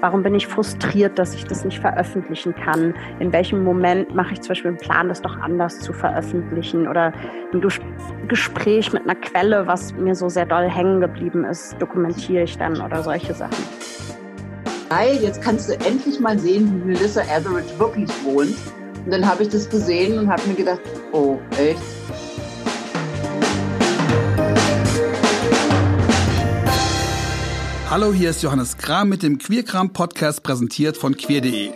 Warum bin ich frustriert, dass ich das nicht veröffentlichen kann? In welchem Moment mache ich zum Beispiel einen Plan, das doch anders zu veröffentlichen? Oder ein Gespräch mit einer Quelle, was mir so sehr doll hängen geblieben ist, dokumentiere ich dann oder solche Sachen. Weil jetzt kannst du endlich mal sehen, wie Melissa Etheridge wirklich wohnt. Und dann habe ich das gesehen und habe mir gedacht, oh, echt? Hallo, hier ist Johannes Kram mit dem Queerkram Podcast präsentiert von queer.de.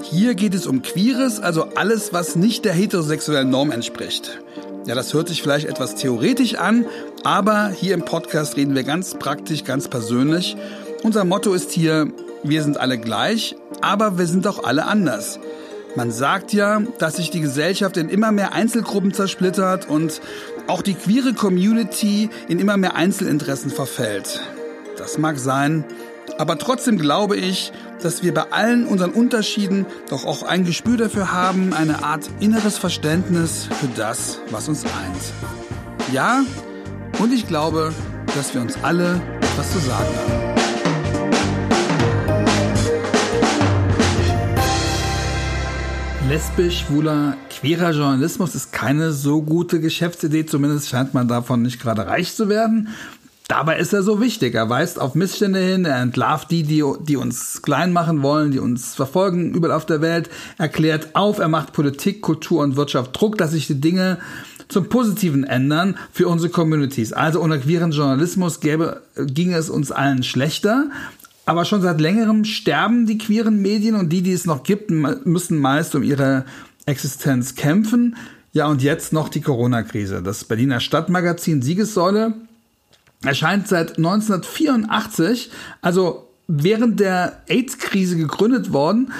Hier geht es um Queeres, also alles, was nicht der heterosexuellen Norm entspricht. Ja, das hört sich vielleicht etwas theoretisch an, aber hier im Podcast reden wir ganz praktisch, ganz persönlich. Unser Motto ist hier, wir sind alle gleich, aber wir sind auch alle anders. Man sagt ja, dass sich die Gesellschaft in immer mehr Einzelgruppen zersplittert und auch die queere Community in immer mehr Einzelinteressen verfällt. Das mag sein, aber trotzdem glaube ich, dass wir bei allen unseren Unterschieden doch auch ein Gespür dafür haben, eine Art inneres Verständnis für das, was uns eint. Ja, und ich glaube, dass wir uns alle etwas zu sagen haben. Lesbisch, schwuler, queerer Journalismus ist keine so gute Geschäftsidee, zumindest scheint man davon nicht gerade reich zu werden. Dabei ist er so wichtig. Er weist auf Missstände hin, er entlarvt die, die, die uns klein machen wollen, die uns verfolgen überall auf der Welt, erklärt auf, er macht Politik, Kultur und Wirtschaft Druck, dass sich die Dinge zum Positiven ändern für unsere Communities. Also ohne queeren Journalismus gäbe, ginge es uns allen schlechter. Aber schon seit längerem sterben die queeren Medien und die, die es noch gibt, müssen meist um ihre Existenz kämpfen. Ja, und jetzt noch die Corona-Krise. Das Berliner Stadtmagazin Siegessäule erscheint seit 1984, also während der AIDS-Krise gegründet worden,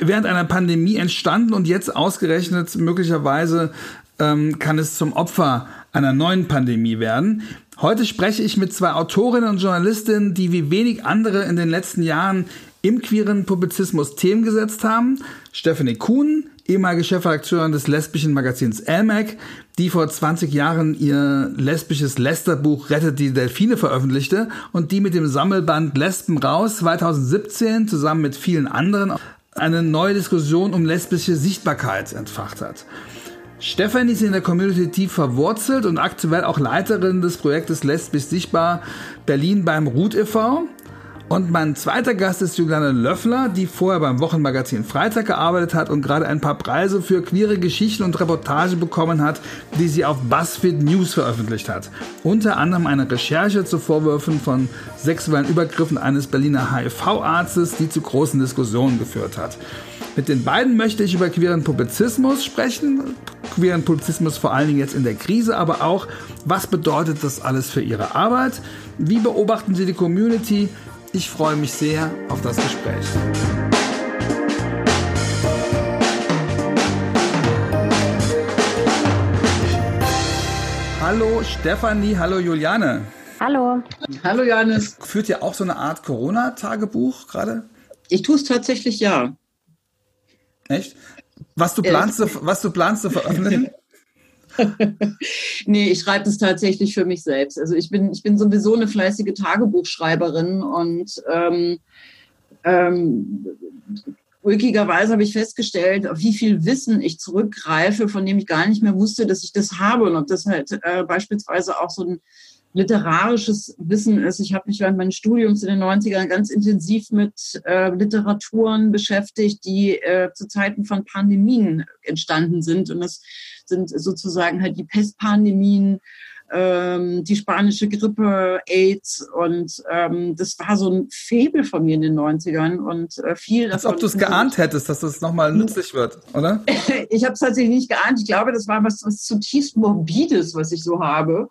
während einer Pandemie entstanden und jetzt ausgerechnet möglicherweise ähm, kann es zum Opfer einer neuen Pandemie werden. Heute spreche ich mit zwei Autorinnen und Journalistinnen, die wie wenig andere in den letzten Jahren im queeren Publizismus Themen gesetzt haben. Stephanie Kuhn, ehemalige Chefredakteurin des lesbischen Magazins Elmac, die vor 20 Jahren ihr lesbisches Lästerbuch Rettet die Delfine veröffentlichte und die mit dem Sammelband Lesben raus 2017 zusammen mit vielen anderen eine neue Diskussion um lesbische Sichtbarkeit entfacht hat. Stefanie ist in der Community tief verwurzelt und aktuell auch Leiterin des Projektes Lesbisch Sichtbar Berlin beim Ruth e.V. Und mein zweiter Gast ist Juliane Löffler, die vorher beim Wochenmagazin Freitag gearbeitet hat und gerade ein paar Preise für queere Geschichten und Reportage bekommen hat, die sie auf BuzzFeed News veröffentlicht hat. Unter anderem eine Recherche zu Vorwürfen von sexuellen Übergriffen eines Berliner HIV-Arztes, die zu großen Diskussionen geführt hat. Mit den beiden möchte ich über queeren Publizismus sprechen. Queeren Publizismus vor allen Dingen jetzt in der Krise, aber auch, was bedeutet das alles für Ihre Arbeit? Wie beobachten Sie die Community? Ich freue mich sehr auf das Gespräch. Hallo Stefanie, hallo Juliane. Hallo. Hallo Johannes. Führt ihr auch so eine Art Corona-Tagebuch gerade? Ich tue es tatsächlich ja. Echt? Was du planst, äh. was du planst zu veröffentlichen? nee, ich schreibe es tatsächlich für mich selbst. Also ich bin, ich bin sowieso eine fleißige Tagebuchschreiberin und ähm, ähm, ulkigerweise habe ich festgestellt, auf wie viel Wissen ich zurückgreife, von dem ich gar nicht mehr wusste, dass ich das habe und ob das halt äh, beispielsweise auch so ein literarisches Wissen ist. Ich habe mich während meines Studiums in den 90ern ganz intensiv mit äh, Literaturen beschäftigt, die äh, zu Zeiten von Pandemien entstanden sind. Und das sind sozusagen halt die Pestpandemien, ähm, die spanische Grippe, AIDS und ähm, das war so ein Febel von mir in den 90ern und äh, viel Als ob du es geahnt hättest, dass das nochmal nützlich wird, oder? ich habe es tatsächlich nicht geahnt. Ich glaube, das war was, was zutiefst Morbides, was ich so habe.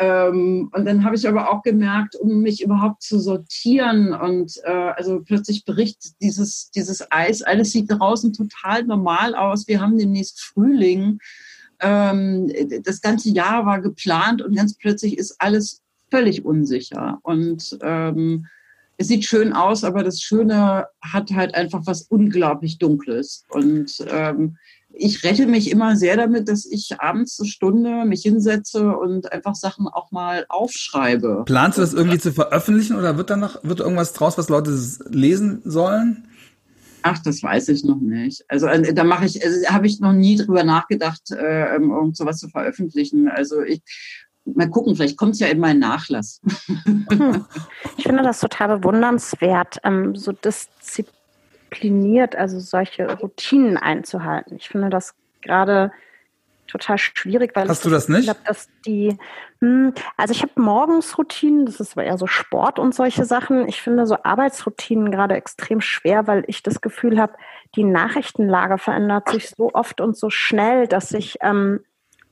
Ähm, und dann habe ich aber auch gemerkt, um mich überhaupt zu sortieren und äh, also plötzlich berichtet dieses, dieses Eis, alles sieht draußen total normal aus. Wir haben demnächst Frühling. Ähm, das ganze Jahr war geplant und ganz plötzlich ist alles völlig unsicher. Und ähm, es sieht schön aus, aber das Schöne hat halt einfach was unglaublich Dunkles. Und ähm, ich rette mich immer sehr damit, dass ich abends eine Stunde mich hinsetze und einfach Sachen auch mal aufschreibe. Planst du das irgendwie zu veröffentlichen oder wird da noch wird irgendwas draus, was Leute lesen sollen? Ach, das weiß ich noch nicht. Also äh, da mache ich, also, habe ich noch nie drüber nachgedacht, äh, um irgend sowas zu veröffentlichen. Also ich mal gucken, vielleicht kommt es ja in meinen Nachlass. Hm. Ich finde das total bewundernswert, ähm, so diszipliniert, also solche Routinen einzuhalten. Ich finde das gerade total schwierig, weil Hast du das nicht? Glaub, dass die, hm, also ich habe morgens Routinen, das ist eher so Sport und solche Sachen. Ich finde so Arbeitsroutinen gerade extrem schwer, weil ich das Gefühl habe, die Nachrichtenlage verändert sich so oft und so schnell, dass ich ähm,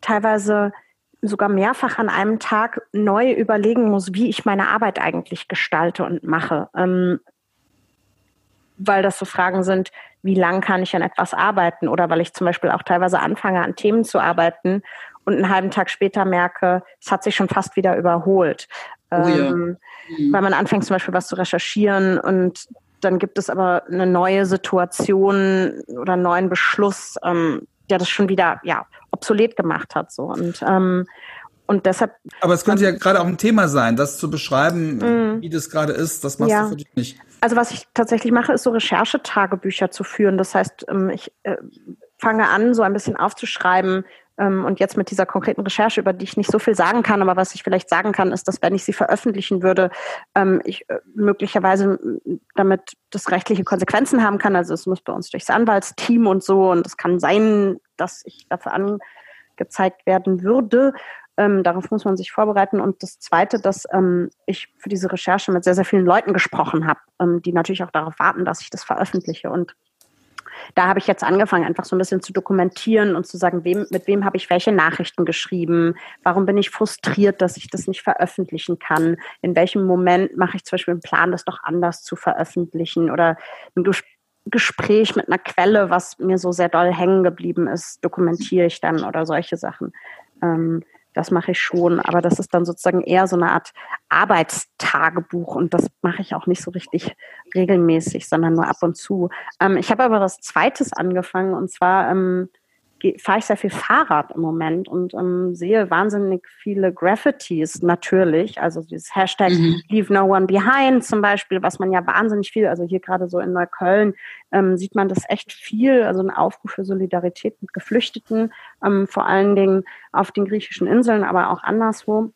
teilweise sogar mehrfach an einem Tag neu überlegen muss, wie ich meine Arbeit eigentlich gestalte und mache. Ähm, weil das so Fragen sind, wie lang kann ich an etwas arbeiten? Oder weil ich zum Beispiel auch teilweise anfange, an Themen zu arbeiten und einen halben Tag später merke, es hat sich schon fast wieder überholt. Oh ja. ähm, mhm. Weil man anfängt zum Beispiel was zu recherchieren und dann gibt es aber eine neue Situation oder einen neuen Beschluss, ähm, der das schon wieder ja obsolet gemacht hat so und ähm, und deshalb. Aber es könnte ja gerade auch ein Thema sein, das zu beschreiben, mm, wie das gerade ist. Das machst ja. du für dich nicht. Also was ich tatsächlich mache, ist so Recherchetagebücher zu führen. Das heißt, ähm, ich äh, fange an, so ein bisschen aufzuschreiben. Ähm, und jetzt mit dieser konkreten Recherche, über die ich nicht so viel sagen kann, aber was ich vielleicht sagen kann, ist, dass wenn ich sie veröffentlichen würde, ähm, ich äh, möglicherweise damit das rechtliche Konsequenzen haben kann. Also es muss bei uns durchs Anwaltsteam und so. Und es kann sein, dass ich dafür angezeigt werden würde. Ähm, darauf muss man sich vorbereiten. Und das Zweite, dass ähm, ich für diese Recherche mit sehr, sehr vielen Leuten gesprochen habe, ähm, die natürlich auch darauf warten, dass ich das veröffentliche. Und da habe ich jetzt angefangen, einfach so ein bisschen zu dokumentieren und zu sagen, wem, mit wem habe ich welche Nachrichten geschrieben, warum bin ich frustriert, dass ich das nicht veröffentlichen kann, in welchem Moment mache ich zum Beispiel einen Plan, das doch anders zu veröffentlichen oder ein Gespräch mit einer Quelle, was mir so sehr doll hängen geblieben ist, dokumentiere ich dann oder solche Sachen. Ähm, das mache ich schon, aber das ist dann sozusagen eher so eine Art Arbeitstagebuch und das mache ich auch nicht so richtig regelmäßig, sondern nur ab und zu. Ähm, ich habe aber was Zweites angefangen und zwar ähm, fahre ich sehr viel Fahrrad im Moment und ähm, sehe wahnsinnig viele Graffitis natürlich. Also dieses Hashtag mhm. Leave No One Behind zum Beispiel, was man ja wahnsinnig viel, also hier gerade so in Neukölln ähm, sieht man das echt viel, also ein Aufruf für Solidarität mit Geflüchteten, ähm, vor allen Dingen auf den griechischen Inseln, aber auch anderswo.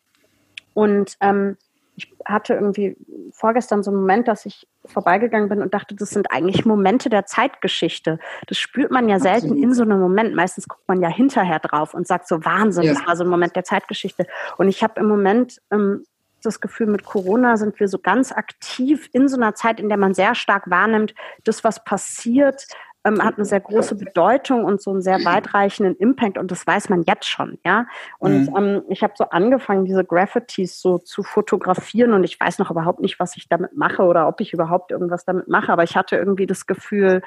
Und ähm, ich hatte irgendwie vorgestern so einen Moment, dass ich vorbeigegangen bin und dachte, das sind eigentlich Momente der Zeitgeschichte. Das spürt man ja selten Absolut. in so einem Moment. Meistens guckt man ja hinterher drauf und sagt so, Wahnsinn, ja. das war so ein Moment der Zeitgeschichte. Und ich habe im Moment ähm, das Gefühl, mit Corona sind wir so ganz aktiv in so einer Zeit, in der man sehr stark wahrnimmt, das, was passiert, ähm, hat eine sehr große Bedeutung und so einen sehr weitreichenden Impact und das weiß man jetzt schon, ja. Und mhm. ähm, ich habe so angefangen, diese Graffitis so zu fotografieren und ich weiß noch überhaupt nicht, was ich damit mache oder ob ich überhaupt irgendwas damit mache, aber ich hatte irgendwie das Gefühl,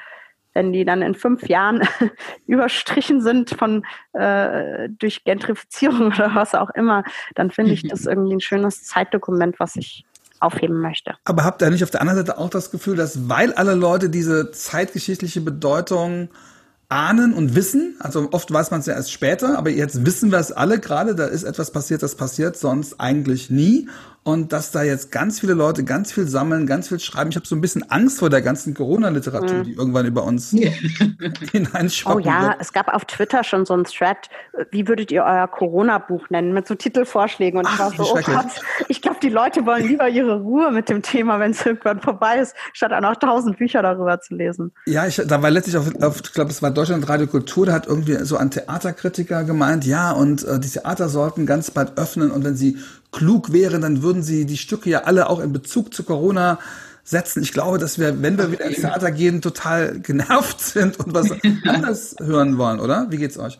wenn die dann in fünf Jahren überstrichen sind von äh, durch Gentrifizierung oder was auch immer, dann finde ich das irgendwie ein schönes Zeitdokument, was ich aufheben möchte. Aber habt ihr nicht auf der anderen Seite auch das Gefühl, dass weil alle Leute diese zeitgeschichtliche Bedeutung ahnen und wissen. Also oft weiß man es ja erst später, aber jetzt wissen wir es alle gerade, da ist etwas passiert, das passiert sonst eigentlich nie und dass da jetzt ganz viele Leute ganz viel sammeln, ganz viel schreiben. Ich habe so ein bisschen Angst vor der ganzen Corona-Literatur, mhm. die irgendwann über uns hineinschwappen Oh ja, wird. es gab auf Twitter schon so ein Thread, wie würdet ihr euer Corona-Buch nennen, mit so Titelvorschlägen. Und Ach, ich war so, oh Gott, ich glaube, die Leute wollen lieber ihre Ruhe mit dem Thema, wenn es irgendwann vorbei ist, statt auch noch tausend Bücher darüber zu lesen. Ja, ich, da war letztlich auf, auf ich glaube, es war Deutschland Radio Kultur, da hat irgendwie so ein Theaterkritiker gemeint, ja, und äh, die Theater sollten ganz bald öffnen und wenn sie klug wären, dann würden sie die Stücke ja alle auch in Bezug zu Corona setzen. Ich glaube, dass wir, wenn wir wieder ins Theater gehen, total genervt sind und was anderes hören wollen, oder? Wie geht's euch?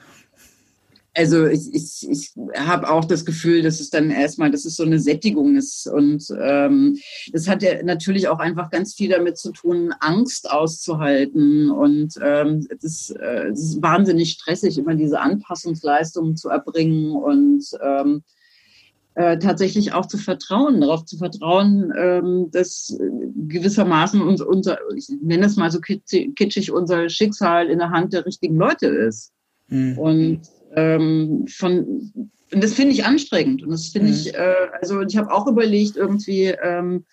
Also ich, ich, ich habe auch das Gefühl, dass es dann erstmal, dass es so eine Sättigung ist. Und ähm, das hat ja natürlich auch einfach ganz viel damit zu tun, Angst auszuhalten. Und ähm, das, äh, das ist wahnsinnig stressig, immer diese Anpassungsleistungen zu erbringen. Und ähm, äh, tatsächlich auch zu vertrauen, darauf zu vertrauen, ähm, dass gewissermaßen uns, unser, ich nenne es mal so kitschig, unser Schicksal in der Hand der richtigen Leute ist. Mhm. Und ähm, von und das finde ich anstrengend. Und das finde mhm. ich, äh, also ich habe auch überlegt, irgendwie, ähm,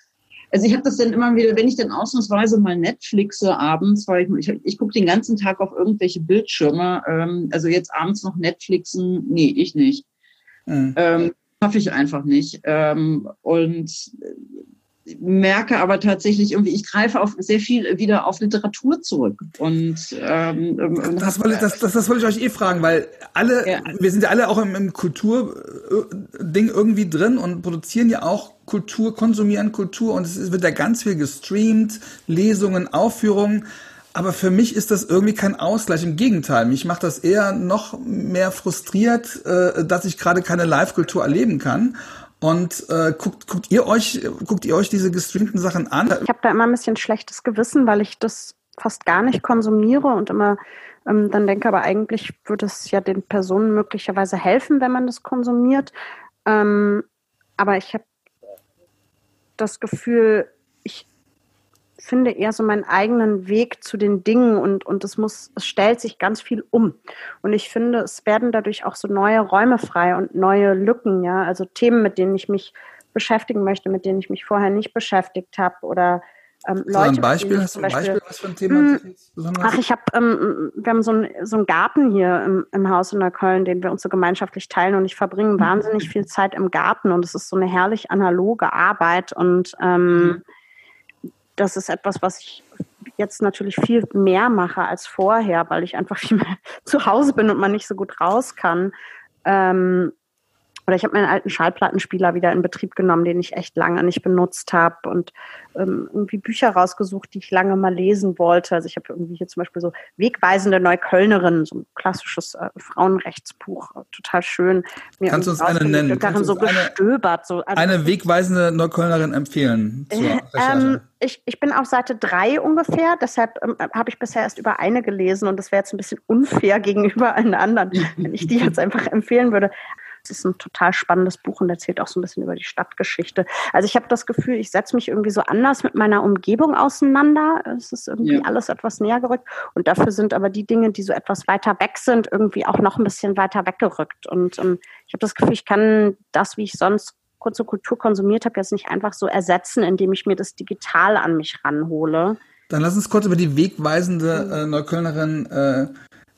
also ich habe das dann immer wieder, wenn ich dann ausnahmsweise mal Netflixe abends, weil ich, ich, ich gucke den ganzen Tag auf irgendwelche Bildschirme, ähm, also jetzt abends noch Netflixen, nee, ich nicht. Mhm. Ähm, schaffe ich einfach nicht. Ähm, und merke aber tatsächlich irgendwie, ich greife auf sehr viel wieder auf Literatur zurück. Und ähm, ähm das, wollte, das, das, das wollte ich euch eh fragen, weil alle, ja. wir sind ja alle auch im, im Kulturding irgendwie drin und produzieren ja auch Kultur, konsumieren Kultur und es wird ja ganz viel gestreamt, Lesungen, Aufführungen. Aber für mich ist das irgendwie kein Ausgleich. Im Gegenteil, mich macht das eher noch mehr frustriert, äh, dass ich gerade keine Live-Kultur erleben kann. Und äh, guckt, guckt ihr euch, guckt ihr euch diese gestreamten Sachen an? Ich habe da immer ein bisschen schlechtes Gewissen, weil ich das fast gar nicht konsumiere und immer ähm, dann denke, aber eigentlich würde es ja den Personen möglicherweise helfen, wenn man das konsumiert. Ähm, aber ich habe das Gefühl, finde eher so meinen eigenen Weg zu den Dingen und, und es muss, es stellt sich ganz viel um. Und ich finde, es werden dadurch auch so neue Räume frei und neue Lücken, ja, also Themen, mit denen ich mich beschäftigen möchte, mit denen ich mich vorher nicht beschäftigt habe oder ähm, Leute. ein Beispiel, hast du ein Beispiel, was für ein Thema mh, hm, Ach, ich habe, ähm, wir haben so, ein, so einen Garten hier im, im Haus in Neukölln, den wir uns so gemeinschaftlich teilen und ich verbringe wahnsinnig viel Zeit im Garten und es ist so eine herrlich analoge Arbeit und ähm, mhm das ist etwas, was ich jetzt natürlich viel mehr mache als vorher, weil ich einfach viel mehr zu Hause bin und man nicht so gut raus kann. Ähm, oder ich habe meinen alten Schallplattenspieler wieder in Betrieb genommen, den ich echt lange nicht benutzt habe und ähm, irgendwie Bücher rausgesucht, die ich lange mal lesen wollte. Also ich habe irgendwie hier zum Beispiel so Wegweisende Neuköllnerin, so ein klassisches äh, Frauenrechtsbuch, total schön. Mir Kannst du uns eine nennen? Darin so gestöbert. So, also eine wegweisende Neuköllnerin empfehlen? Äh, ähm, ich, ich bin auf Seite drei ungefähr, deshalb ähm, habe ich bisher erst über eine gelesen und das wäre jetzt ein bisschen unfair gegenüber allen anderen, wenn ich die jetzt einfach empfehlen würde. Es ist ein total spannendes Buch und erzählt auch so ein bisschen über die Stadtgeschichte. Also ich habe das Gefühl, ich setze mich irgendwie so anders mit meiner Umgebung auseinander. Es ist irgendwie ja. alles etwas näher gerückt. Und dafür sind aber die Dinge, die so etwas weiter weg sind, irgendwie auch noch ein bisschen weiter weggerückt. Und ähm, ich habe das Gefühl, ich kann das, wie ich sonst kurze Kultur konsumiert habe, jetzt nicht einfach so ersetzen, indem ich mir das digital an mich ranhole. Dann lass uns kurz über die wegweisende äh, Neuköllnerin äh,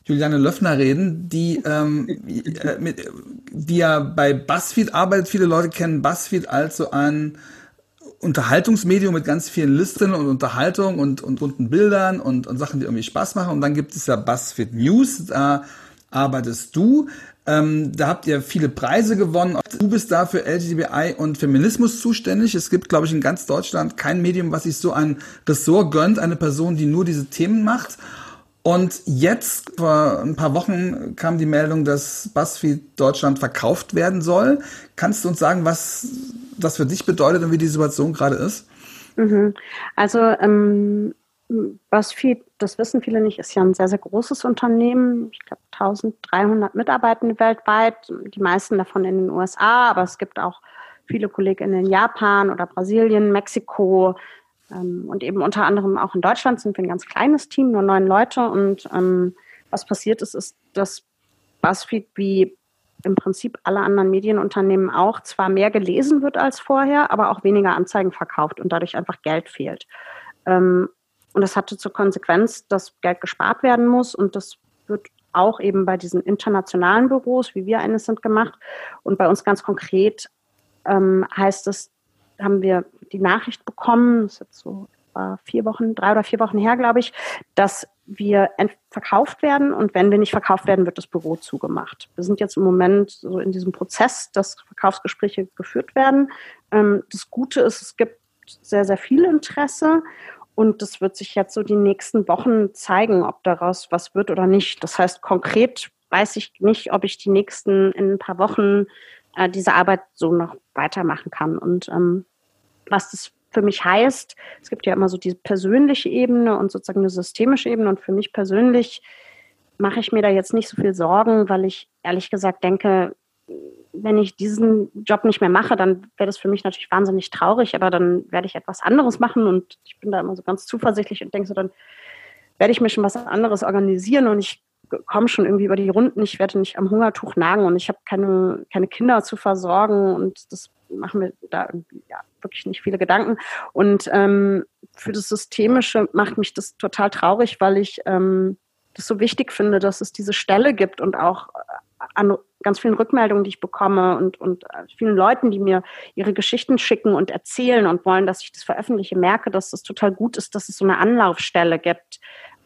Juliane Löffner reden, die, ähm, äh, mit, die ja bei BuzzFeed arbeitet. Viele Leute kennen BuzzFeed als so ein Unterhaltungsmedium mit ganz vielen Listen und Unterhaltung und, und bunten Bildern und, und Sachen, die irgendwie Spaß machen. Und dann gibt es ja BuzzFeed News, da arbeitest du. Ähm, da habt ihr viele Preise gewonnen. Du bist da für LGBTI und Feminismus zuständig. Es gibt, glaube ich, in ganz Deutschland kein Medium, was sich so ein Ressort gönnt, eine Person, die nur diese Themen macht. Und jetzt, vor ein paar Wochen, kam die Meldung, dass BuzzFeed Deutschland verkauft werden soll. Kannst du uns sagen, was das für dich bedeutet und wie die Situation gerade ist? Mhm. Also ähm, BuzzFeed, das wissen viele nicht, ist ja ein sehr, sehr großes Unternehmen. Ich glaube 1300 Mitarbeitende weltweit, die meisten davon in den USA, aber es gibt auch viele Kollegen in Japan oder Brasilien, Mexiko, und eben unter anderem auch in Deutschland sind wir ein ganz kleines Team, nur neun Leute. Und ähm, was passiert ist, ist, dass BuzzFeed wie im Prinzip alle anderen Medienunternehmen auch zwar mehr gelesen wird als vorher, aber auch weniger Anzeigen verkauft und dadurch einfach Geld fehlt. Ähm, und das hatte zur Konsequenz, dass Geld gespart werden muss und das wird auch eben bei diesen internationalen Büros, wie wir eines sind, gemacht. Und bei uns ganz konkret ähm, heißt es, haben wir die Nachricht bekommen, das ist jetzt so vier Wochen, drei oder vier Wochen her, glaube ich, dass wir verkauft werden und wenn wir nicht verkauft werden, wird das Büro zugemacht. Wir sind jetzt im Moment so in diesem Prozess, dass Verkaufsgespräche geführt werden. Ähm, das Gute ist, es gibt sehr, sehr viel Interesse und das wird sich jetzt so die nächsten Wochen zeigen, ob daraus was wird oder nicht. Das heißt, konkret weiß ich nicht, ob ich die nächsten in ein paar Wochen äh, diese Arbeit so noch weitermachen kann. Und ähm, was das für mich heißt, es gibt ja immer so diese persönliche Ebene und sozusagen eine systemische Ebene. Und für mich persönlich mache ich mir da jetzt nicht so viel Sorgen, weil ich ehrlich gesagt denke, wenn ich diesen Job nicht mehr mache, dann wäre das für mich natürlich wahnsinnig traurig, aber dann werde ich etwas anderes machen. Und ich bin da immer so ganz zuversichtlich und denke so, dann werde ich mir schon was anderes organisieren. Und ich komme schon irgendwie über die Runden, ich werde nicht am Hungertuch nagen und ich habe keine, keine Kinder zu versorgen. Und das machen wir da irgendwie ja, wirklich nicht viele Gedanken. Und ähm, für das Systemische macht mich das total traurig, weil ich ähm, das so wichtig finde, dass es diese Stelle gibt und auch äh, an ganz vielen Rückmeldungen, die ich bekomme und, und äh, vielen Leuten, die mir ihre Geschichten schicken und erzählen und wollen, dass ich das veröffentliche, merke, dass es total gut ist, dass es so eine Anlaufstelle gibt.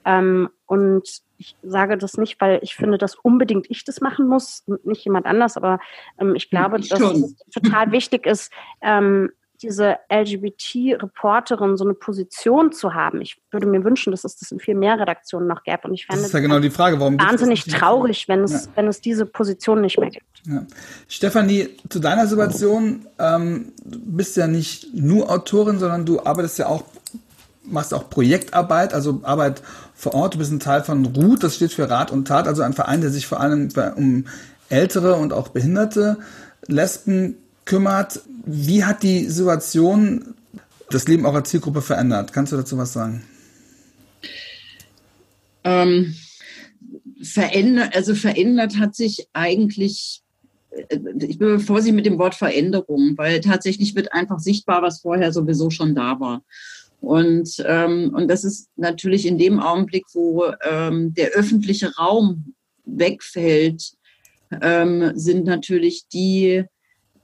Ähm, und ich sage das nicht, weil ich finde, dass unbedingt ich das machen muss und nicht jemand anders, aber ähm, ich glaube, ich dass es total wichtig ist, ähm, diese LGBT-Reporterin so eine Position zu haben. Ich würde mir wünschen, dass es das in viel mehr Redaktionen noch gäbe. Und ich fände das ist ja genau die Frage, warum wahnsinnig traurig, wenn es, ja. wenn es diese Position nicht mehr gibt. Ja. Stefanie, zu deiner Situation, ähm, du bist ja nicht nur Autorin, sondern du arbeitest ja auch, machst auch Projektarbeit, also Arbeit vor Ort. Du bist ein Teil von RUT, das steht für Rat und Tat, also ein Verein, der sich vor allem um ältere und auch behinderte Lesben kümmert. Wie hat die Situation das Leben eurer Zielgruppe verändert? Kannst du dazu was sagen? Ähm, verändert, also verändert hat sich eigentlich, äh, ich bin vorsichtig mit dem Wort Veränderung, weil tatsächlich wird einfach sichtbar, was vorher sowieso schon da war. Und, ähm, und das ist natürlich in dem Augenblick, wo ähm, der öffentliche Raum wegfällt, ähm, sind natürlich die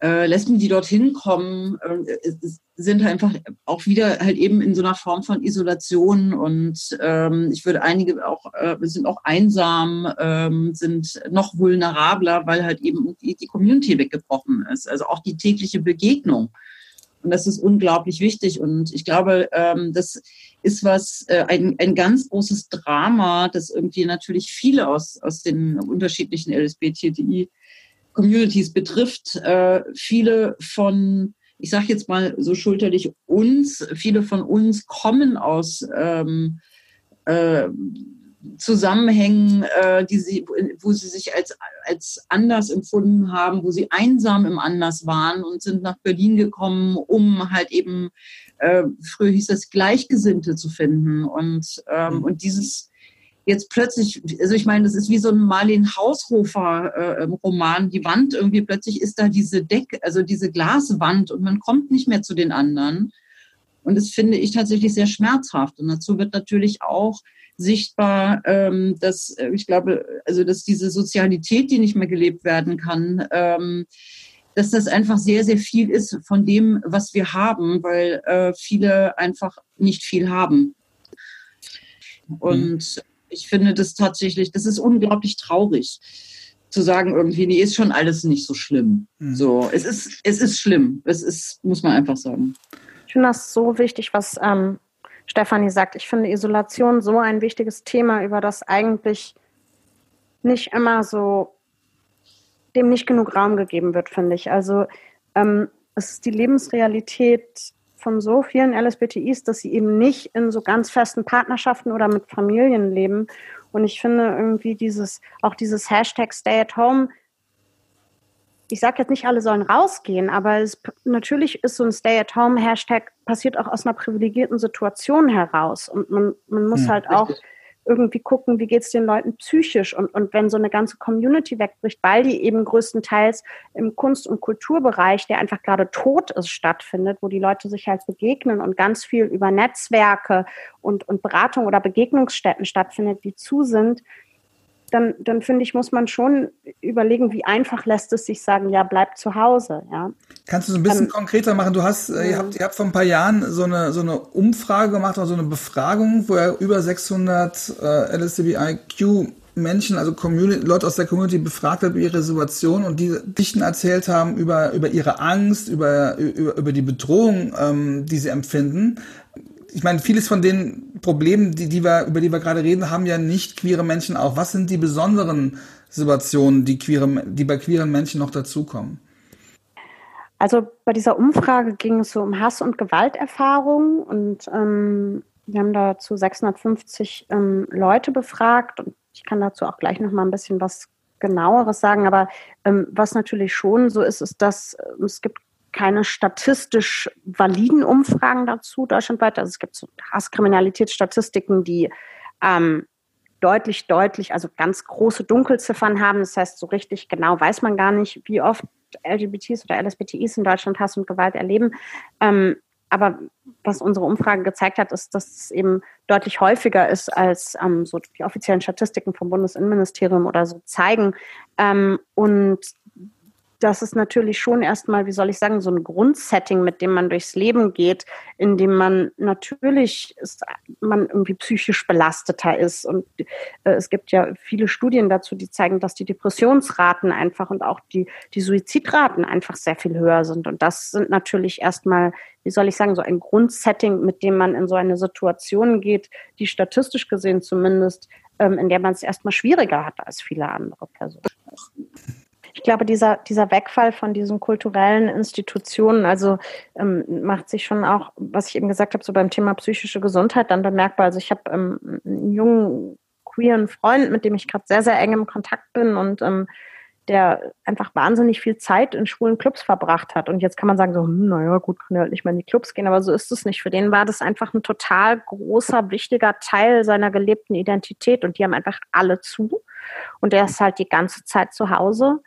äh, Lesben, die dorthin kommen, äh, sind einfach auch wieder halt eben in so einer Form von Isolation und ähm, ich würde einige auch äh, sind auch einsam, ähm, sind noch vulnerabler, weil halt eben die, die Community weggebrochen ist. Also auch die tägliche Begegnung. Und das ist unglaublich wichtig. Und ich glaube, ähm, das ist was, äh, ein, ein ganz großes Drama, das irgendwie natürlich viele aus, aus den unterschiedlichen LSBTI Communities betrifft. Äh, viele von, ich sage jetzt mal so schulterlich uns, viele von uns kommen aus ähm, äh, Zusammenhängen, äh, die sie, wo sie sich als, als anders empfunden haben, wo sie einsam im Anders waren und sind nach Berlin gekommen, um halt eben, äh, früher hieß das Gleichgesinnte zu finden. Und, ähm, mhm. und dieses jetzt plötzlich, also ich meine, das ist wie so ein Marlene Haushofer-Roman, äh, die Wand irgendwie plötzlich ist da diese Deck, also diese Glaswand und man kommt nicht mehr zu den anderen. Und das finde ich tatsächlich sehr schmerzhaft. Und dazu wird natürlich auch sichtbar, ähm, dass äh, ich glaube, also dass diese Sozialität, die nicht mehr gelebt werden kann, ähm, dass das einfach sehr, sehr viel ist von dem, was wir haben, weil äh, viele einfach nicht viel haben. Und mhm ich finde das tatsächlich, das ist unglaublich traurig zu sagen irgendwie, nee, ist schon alles nicht so schlimm. Mhm. So, es ist, es ist schlimm. Es ist, muss man einfach sagen. Ich finde das so wichtig, was ähm, Stefanie sagt. Ich finde Isolation so ein wichtiges Thema, über das eigentlich nicht immer so dem nicht genug Raum gegeben wird, finde ich. Also ähm, es ist die Lebensrealität von so vielen LSBTIs, dass sie eben nicht in so ganz festen Partnerschaften oder mit Familien leben. Und ich finde irgendwie dieses, auch dieses Hashtag Stay at Home, ich sage jetzt nicht, alle sollen rausgehen, aber es, natürlich ist so ein Stay-at-Home-Hashtag passiert auch aus einer privilegierten Situation heraus. Und man, man muss hm, halt auch richtig irgendwie gucken, wie geht es den Leuten psychisch. Und, und wenn so eine ganze Community wegbricht, weil die eben größtenteils im Kunst- und Kulturbereich, der einfach gerade tot ist, stattfindet, wo die Leute sich halt begegnen und ganz viel über Netzwerke und, und Beratung oder Begegnungsstätten stattfindet, die zu sind, dann, dann finde ich, muss man schon überlegen, wie einfach lässt es sich sagen, ja, bleib zu Hause. Ja. Kannst du so ein bisschen ähm, konkreter machen? Du hast, äh, ihr, habt, ihr habt vor ein paar Jahren so eine, so eine Umfrage gemacht oder so eine Befragung, wo ihr über 600 äh, LSDBIQ Menschen, also Community, Leute aus der Community befragt hat über ihre Situation und die Dichten erzählt haben über, über ihre Angst, über, über, über die Bedrohung, ähm, die sie empfinden ich meine, vieles von den Problemen, die, die wir, über die wir gerade reden, haben ja nicht queere Menschen auch. Was sind die besonderen Situationen, die, queere, die bei queeren Menschen noch dazukommen? Also bei dieser Umfrage ging es so um Hass- und Gewalterfahrungen und ähm, wir haben dazu 650 ähm, Leute befragt und ich kann dazu auch gleich noch mal ein bisschen was genaueres sagen, aber ähm, was natürlich schon so ist, ist, dass äh, es gibt keine statistisch validen Umfragen dazu deutschlandweit. Also es gibt so Hasskriminalitätsstatistiken, die ähm, deutlich, deutlich, also ganz große Dunkelziffern haben. Das heißt, so richtig genau weiß man gar nicht, wie oft LGBTs oder LSBTIs in Deutschland Hass und Gewalt erleben. Ähm, aber was unsere Umfrage gezeigt hat, ist, dass es eben deutlich häufiger ist, als ähm, so die offiziellen Statistiken vom Bundesinnenministerium oder so zeigen. Ähm, und das ist natürlich schon erstmal, wie soll ich sagen, so ein Grundsetting, mit dem man durchs Leben geht, in dem man natürlich ist, man irgendwie psychisch belasteter ist. Und äh, es gibt ja viele Studien dazu, die zeigen, dass die Depressionsraten einfach und auch die, die Suizidraten einfach sehr viel höher sind. Und das sind natürlich erstmal, wie soll ich sagen, so ein Grundsetting, mit dem man in so eine Situation geht, die statistisch gesehen zumindest, ähm, in der man es erstmal schwieriger hat als viele andere Personen ich glaube, dieser, dieser Wegfall von diesen kulturellen Institutionen, also ähm, macht sich schon auch, was ich eben gesagt habe, so beim Thema psychische Gesundheit dann bemerkbar. Also ich habe ähm, einen jungen queeren Freund, mit dem ich gerade sehr, sehr eng im Kontakt bin und ähm, der einfach wahnsinnig viel Zeit in schwulen Clubs verbracht hat. Und jetzt kann man sagen, so, hm, naja, gut, kann er halt nicht mehr in die Clubs gehen, aber so ist es nicht. Für den war das einfach ein total großer, wichtiger Teil seiner gelebten Identität und die haben einfach alle zu. Und er ist halt die ganze Zeit zu Hause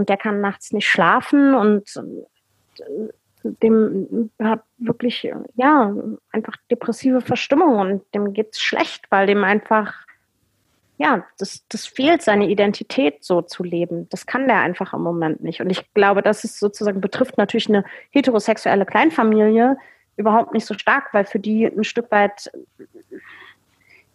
und der kann nachts nicht schlafen und äh, dem hat wirklich, ja, einfach depressive Verstimmung und dem geht's schlecht, weil dem einfach, ja, das, das fehlt, seine Identität so zu leben. Das kann der einfach im Moment nicht. Und ich glaube, das ist sozusagen, betrifft natürlich eine heterosexuelle Kleinfamilie überhaupt nicht so stark, weil für die ein Stück weit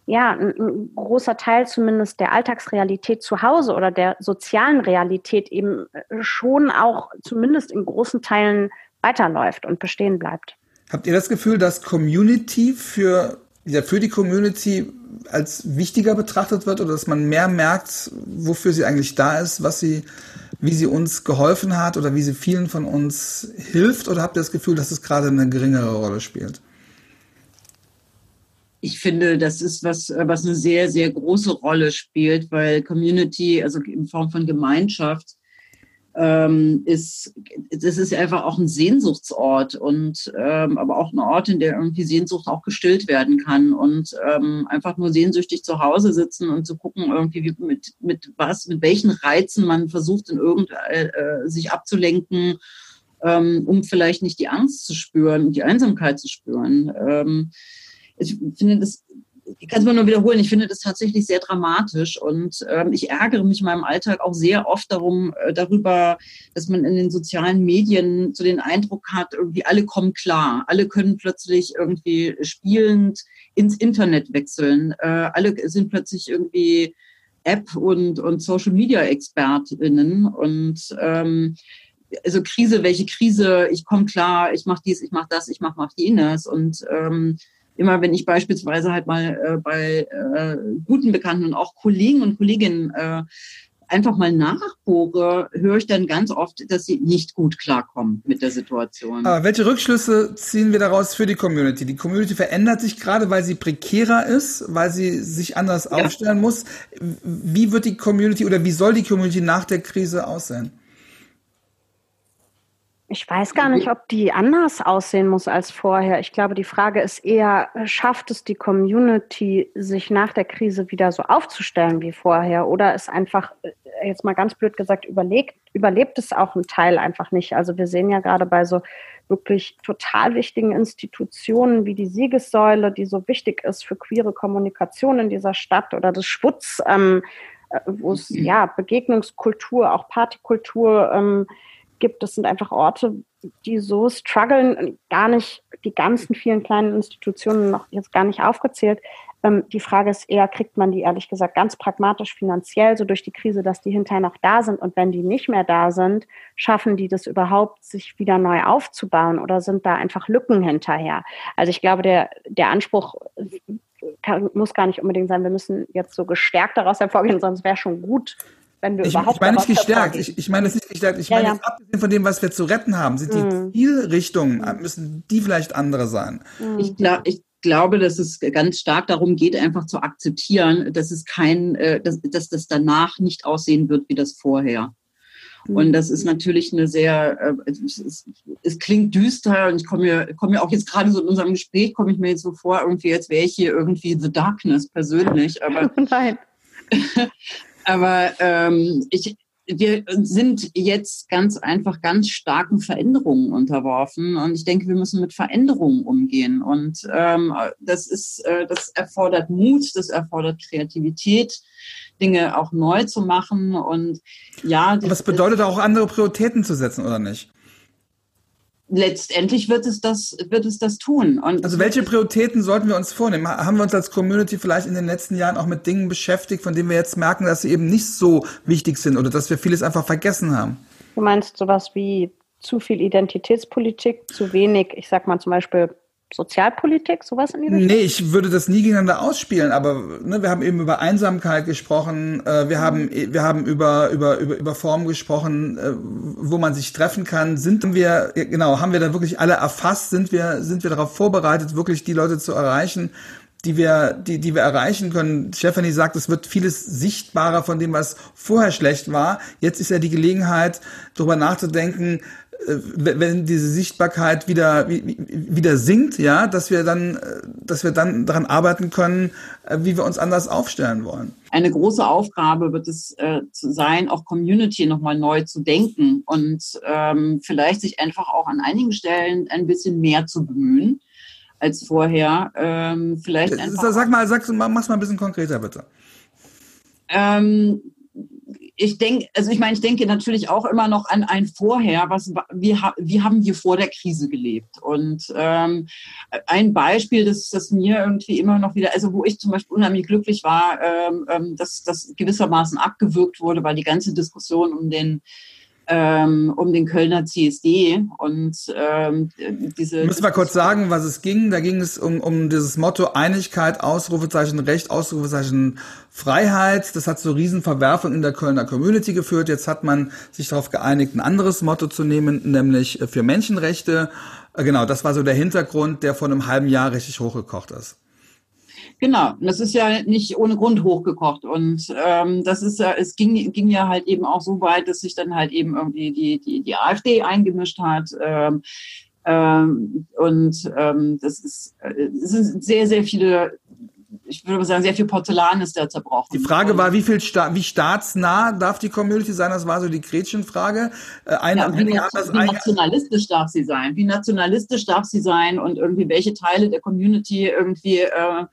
ja, ein, ein, großer Teil zumindest der Alltagsrealität zu Hause oder der sozialen Realität eben äh, schon auch zumindest in großen Teilen weiterläuft und bestehen bleibt. Habt ihr das Gefühl, dass Community für, ja, für die Community als wichtiger betrachtet wird oder dass man mehr merkt, wofür sie eigentlich da ist, was sie, wie sie uns geholfen hat oder wie sie vielen von uns hilft? Oder habt ihr das Gefühl, dass es gerade eine geringere Rolle spielt? Ich finde, das ist was, was eine sehr, sehr große Rolle spielt, weil Community, also in Form von Gemeinschaft, ähm, ist, das ist einfach auch ein Sehnsuchtsort und ähm, aber auch ein Ort, in der irgendwie Sehnsucht auch gestillt werden kann und ähm, einfach nur sehnsüchtig zu Hause sitzen und zu gucken irgendwie wie, mit mit was, mit welchen Reizen man versucht in irgend äh, äh sich abzulenken, ähm, um vielleicht nicht die Angst zu spüren die Einsamkeit zu spüren. Ähm, ich finde das, ich kann es mal nur wiederholen, ich finde das tatsächlich sehr dramatisch und ähm, ich ärgere mich in meinem Alltag auch sehr oft darum, äh, darüber, dass man in den sozialen Medien so den Eindruck hat, irgendwie alle kommen klar, alle können plötzlich irgendwie spielend ins Internet wechseln, äh, alle sind plötzlich irgendwie App und, und Social Media ExpertInnen und ähm, also Krise, welche Krise, ich komme klar, ich mache dies, ich mache das, ich mache mach jenes und ähm, immer wenn ich beispielsweise halt mal äh, bei äh, guten Bekannten und auch Kollegen und Kolleginnen äh, einfach mal nachbohre, höre ich dann ganz oft, dass sie nicht gut klarkommen mit der Situation. Aber welche Rückschlüsse ziehen wir daraus für die Community? Die Community verändert sich gerade, weil sie prekärer ist, weil sie sich anders ja. aufstellen muss. Wie wird die Community oder wie soll die Community nach der Krise aussehen? Ich weiß gar nicht, ob die anders aussehen muss als vorher. Ich glaube, die Frage ist eher, schafft es die Community, sich nach der Krise wieder so aufzustellen wie vorher? Oder ist einfach, äh, jetzt mal ganz blöd gesagt, überlegt, überlebt es auch ein Teil einfach nicht? Also wir sehen ja gerade bei so wirklich total wichtigen Institutionen wie die Siegessäule, die so wichtig ist für queere Kommunikation in dieser Stadt oder das Schwutz, ähm, äh, wo es mhm. ja Begegnungskultur, auch Partykultur, ähm, gibt. Das sind einfach Orte, die so strugglen, gar nicht die ganzen vielen kleinen Institutionen noch jetzt gar nicht aufgezählt. Ähm, die Frage ist eher, kriegt man die ehrlich gesagt ganz pragmatisch finanziell so durch die Krise, dass die hinterher noch da sind und wenn die nicht mehr da sind, schaffen die das überhaupt, sich wieder neu aufzubauen oder sind da einfach Lücken hinterher? Also ich glaube, der, der Anspruch kann, muss gar nicht unbedingt sein, wir müssen jetzt so gestärkt daraus hervorgehen, sonst wäre schon gut, wenn wir ich, überhaupt. Ich meine nicht gestärkt. Ich, ich meine es nicht gestärkt. Ich ja, meine ja. jetzt abgesehen von dem, was wir zu retten haben, sind mhm. die Zielrichtungen, müssen die vielleicht andere sein. Mhm. Ich glaube, ich, glaube, dass es ganz stark darum geht, einfach zu akzeptieren, dass es kein, äh, dass, dass das danach nicht aussehen wird wie das vorher. Und das ist natürlich eine sehr, äh, es, es, klingt düster und ich komme mir, komme mir auch jetzt gerade so in unserem Gespräch, komme ich mir jetzt so vor, irgendwie, als wäre ich hier irgendwie The Darkness persönlich. Aber, Nein. aber ähm, ich, wir sind jetzt ganz einfach ganz starken Veränderungen unterworfen und ich denke, wir müssen mit Veränderungen umgehen und ähm, das ist, äh, das erfordert Mut, das erfordert Kreativität, Dinge auch neu zu machen und ja. Aber es bedeutet auch andere Prioritäten zu setzen, oder nicht? Letztendlich wird es das, wird es das tun. Und also welche Prioritäten sollten wir uns vornehmen? Haben wir uns als Community vielleicht in den letzten Jahren auch mit Dingen beschäftigt, von denen wir jetzt merken, dass sie eben nicht so wichtig sind oder dass wir vieles einfach vergessen haben? Du meinst sowas wie zu viel Identitätspolitik, zu wenig, ich sag mal zum Beispiel Sozialpolitik, sowas in die Richtung? Nee, ich würde das nie gegeneinander ausspielen, aber ne, wir haben eben über Einsamkeit gesprochen, äh, wir, mhm. haben, wir haben über, über, über, über Formen gesprochen, äh, wo man sich treffen kann. Sind wir, genau, haben wir da wirklich alle erfasst? Sind wir, sind wir darauf vorbereitet, wirklich die Leute zu erreichen, die wir, die, die wir erreichen können. Stephanie sagt, es wird vieles sichtbarer von dem, was vorher schlecht war. Jetzt ist ja die Gelegenheit, darüber nachzudenken, wenn diese Sichtbarkeit wieder wieder sinkt, ja, dass wir dann, äh, dass wir dann daran arbeiten können, äh, wie wir uns anders aufstellen wollen. Eine große Aufgabe wird es äh, sein, auch Community nochmal neu zu denken und ähm, vielleicht sich einfach auch an einigen Stellen ein bisschen mehr zu bemühen als vorher. Ähm, vielleicht einfach sag mal, sag, mach's mal ein bisschen konkreter bitte. Ähm, ich denke, also ich meine, ich denke natürlich auch immer noch an ein Vorher, was wie, wie haben wir vor der Krise gelebt? Und ähm, ein Beispiel, das, das mir irgendwie immer noch wieder, also wo ich zum Beispiel unheimlich glücklich war, ähm, ähm dass das gewissermaßen abgewürgt wurde, weil die ganze Diskussion um den ähm, um den Kölner CSD und ähm, diese. Müssen wir kurz sagen, was es ging? Da ging es um, um dieses Motto Einigkeit, Ausrufezeichen Recht, Ausrufezeichen Freiheit. Das hat zu Riesenverwerfungen in der Kölner Community geführt. Jetzt hat man sich darauf geeinigt, ein anderes Motto zu nehmen, nämlich für Menschenrechte. Äh, genau, das war so der Hintergrund, der vor einem halben Jahr richtig hochgekocht ist. Genau, das ist ja nicht ohne Grund hochgekocht. Und ähm, das ist ja, es ging, ging ja halt eben auch so weit, dass sich dann halt eben irgendwie die, die, die AfD eingemischt hat. Ähm, ähm, und ähm, das ist, äh, es sind sehr, sehr viele ich würde sagen, sehr viel Porzellan ist da zerbrochen. Die Frage war, wie viel Sta wie staatsnah darf die Community sein? Das war so die Gretchenfrage. Äh, eine, ja, wie, nation wie nationalistisch darf sie sein? Wie nationalistisch darf sie sein? Und irgendwie welche Teile der Community irgendwie äh,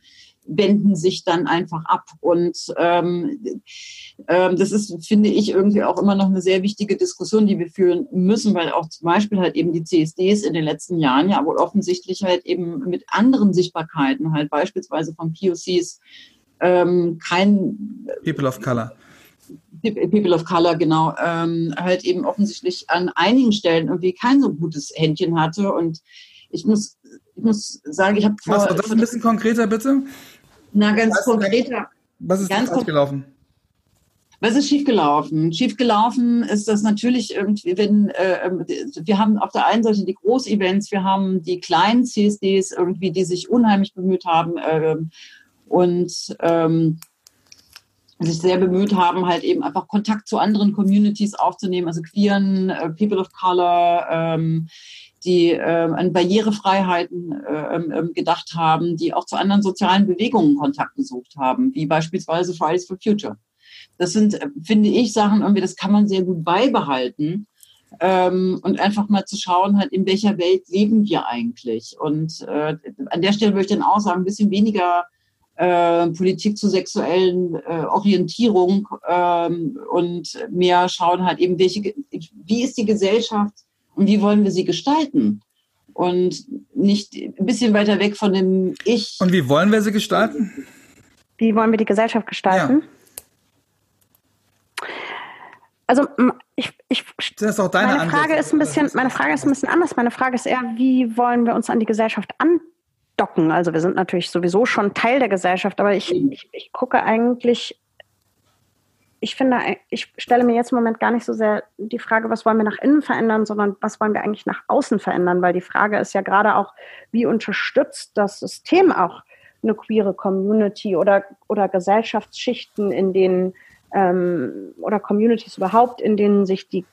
wenden sich dann einfach ab. Und ähm, ähm, das ist, finde ich, irgendwie auch immer noch eine sehr wichtige Diskussion, die wir führen müssen, weil auch zum Beispiel halt eben die CSDs in den letzten Jahren ja wohl offensichtlich halt eben mit anderen Sichtbarkeiten, halt beispielsweise von POCs, ähm, kein People of Color. People of Color, genau, ähm, halt eben offensichtlich an einigen Stellen irgendwie kein so gutes Händchen hatte. Und ich muss, ich muss sagen, ich habe vor. Was das ein bisschen konkreter, bitte? Na, ganz was konkreter. Was ist ganz falsch gelaufen? Was ist schiefgelaufen? Schiefgelaufen ist das natürlich irgendwie, wenn äh, wir haben auf der einen Seite die Großevents, wir haben die kleinen CSDs irgendwie, die sich unheimlich bemüht haben äh, und ähm, sich sehr bemüht haben, halt eben einfach Kontakt zu anderen Communities aufzunehmen, also queeren, äh, People of Color, ähm, die äh, an Barrierefreiheiten äh, gedacht haben, die auch zu anderen sozialen Bewegungen Kontakt gesucht haben, wie beispielsweise Fridays for Future. Das sind, äh, finde ich, Sachen, irgendwie, das kann man sehr gut beibehalten. Ähm, und einfach mal zu schauen, halt, in welcher Welt leben wir eigentlich. Und äh, an der Stelle würde ich dann auch sagen, ein bisschen weniger äh, Politik zur sexuellen äh, Orientierung ähm, und mehr schauen halt eben, welche, wie ist die Gesellschaft und wie wollen wir sie gestalten? Und nicht ein bisschen weiter weg von dem Ich. Und wie wollen wir sie gestalten? Wie wollen wir die Gesellschaft gestalten? Ja. Also ich, ich das ist auch deine meine Frage ist ein bisschen, meine Frage ist ein bisschen anders. Meine Frage ist eher, wie wollen wir uns an die Gesellschaft andocken? Also wir sind natürlich sowieso schon Teil der Gesellschaft, aber ich, ich, ich gucke eigentlich ich finde, ich stelle mir jetzt im Moment gar nicht so sehr die Frage, was wollen wir nach innen verändern, sondern was wollen wir eigentlich nach außen verändern, weil die Frage ist ja gerade auch, wie unterstützt das System auch eine queere Community oder, oder Gesellschaftsschichten, in denen ähm, oder Communities überhaupt, in denen sich die,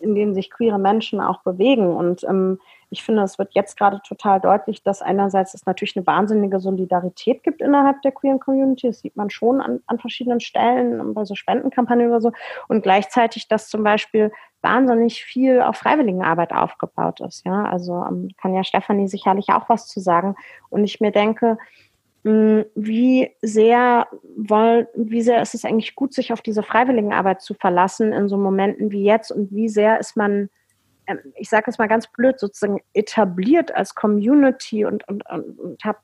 in denen sich queere Menschen auch bewegen. Und ähm, ich finde, es wird jetzt gerade total deutlich, dass einerseits es natürlich eine wahnsinnige Solidarität gibt innerhalb der queeren Community. Das sieht man schon an, an verschiedenen Stellen, bei so Spendenkampagnen oder so. Und gleichzeitig, dass zum Beispiel wahnsinnig viel auf Freiwilligenarbeit aufgebaut ist. Ja, also ähm, kann ja Stefanie sicherlich auch was zu sagen. Und ich mir denke, hm, wie sehr wollen, wie sehr ist es eigentlich gut, sich auf diese Freiwilligenarbeit zu verlassen in so Momenten wie jetzt und wie sehr ist man, ich sage es mal ganz blöd, sozusagen etabliert als Community und, und, und, und hat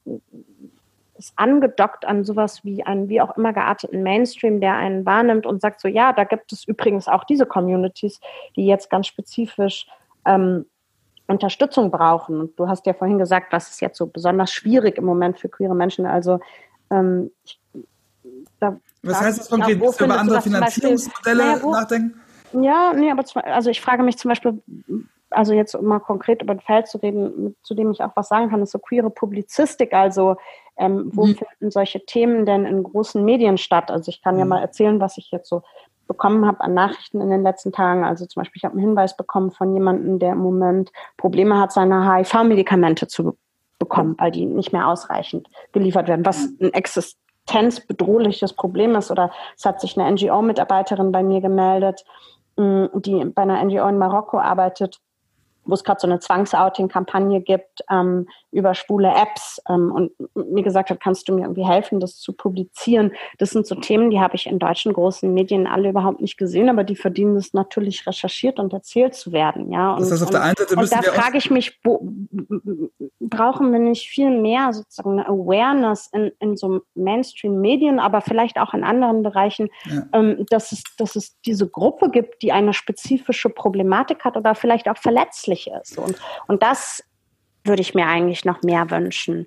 ist angedockt an sowas wie einen wie auch immer gearteten Mainstream, der einen wahrnimmt und sagt so, ja, da gibt es übrigens auch diese Communities, die jetzt ganz spezifisch ähm, Unterstützung brauchen. Und du hast ja vorhin gesagt, was ist jetzt so besonders schwierig im Moment für queere Menschen. Also ähm, ich, da, was heißt das konkret? Dass wir über andere Finanzierungsmodelle Beispiel, naja, nachdenken? Ja, nee, aber also ich frage mich zum Beispiel, also jetzt um mal konkret über ein Feld zu reden, zu dem ich auch was sagen kann, ist so queere Publizistik. Also ähm, wo mhm. finden solche Themen denn in großen Medien statt? Also ich kann mhm. ja mal erzählen, was ich jetzt so bekommen habe an Nachrichten in den letzten Tagen. Also zum Beispiel, ich habe einen Hinweis bekommen von jemandem, der im Moment Probleme hat, seine HIV-Medikamente zu bekommen, weil die nicht mehr ausreichend geliefert werden, was ein existenzbedrohliches Problem ist. Oder es hat sich eine NGO-Mitarbeiterin bei mir gemeldet, die bei einer NGO in Marokko arbeitet wo es gerade so eine Zwangsouting-Kampagne gibt ähm, über schwule Apps ähm, und mir gesagt hat, kannst du mir irgendwie helfen, das zu publizieren. Das sind so Themen, die habe ich in deutschen großen Medien alle überhaupt nicht gesehen, aber die verdienen es natürlich recherchiert und erzählt zu werden. Ja, und, das heißt, auf der einen Seite und, und da frage ich mich, wo, brauchen wir nicht viel mehr sozusagen eine Awareness in, in so Mainstream-Medien, aber vielleicht auch in anderen Bereichen, ja. ähm, dass, es, dass es diese Gruppe gibt, die eine spezifische Problematik hat oder vielleicht auch verletzlich ist. Und, und das würde ich mir eigentlich noch mehr wünschen.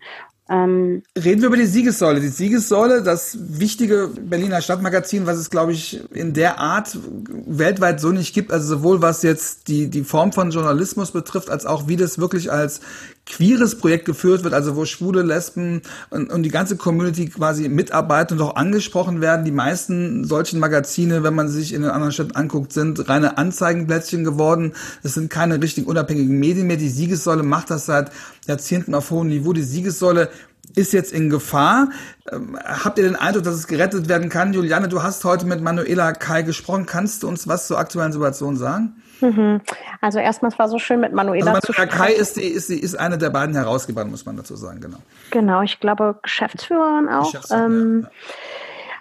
Ähm, Reden wir über die Siegessäule. Die Siegessäule, das wichtige Berliner Stadtmagazin, was es, glaube ich, in der Art weltweit so nicht gibt. Also sowohl was jetzt die, die Form von Journalismus betrifft, als auch wie das wirklich als queeres Projekt geführt wird, also wo Schwule, Lesben und, und die ganze Community quasi mitarbeiten und auch angesprochen werden. Die meisten solchen Magazine, wenn man sich in den anderen Städten anguckt, sind reine Anzeigenplätzchen geworden. Es sind keine richtig unabhängigen Medien mehr. Die Siegessäule macht das seit Jahrzehnten auf hohem Niveau. Die Siegessäule ist jetzt in Gefahr. Ähm, habt ihr den Eindruck, dass es gerettet werden kann? Juliane, du hast heute mit Manuela Kai gesprochen. Kannst du uns was zur aktuellen Situation sagen? Mhm. Also erstmal, es war so schön mit Manuela also Manuela Kai ist, die, ist, die, ist eine der beiden Herausgeber, muss man dazu sagen, genau. Genau, ich glaube Geschäftsführerin auch. Geschäftsführerin, ähm, ja.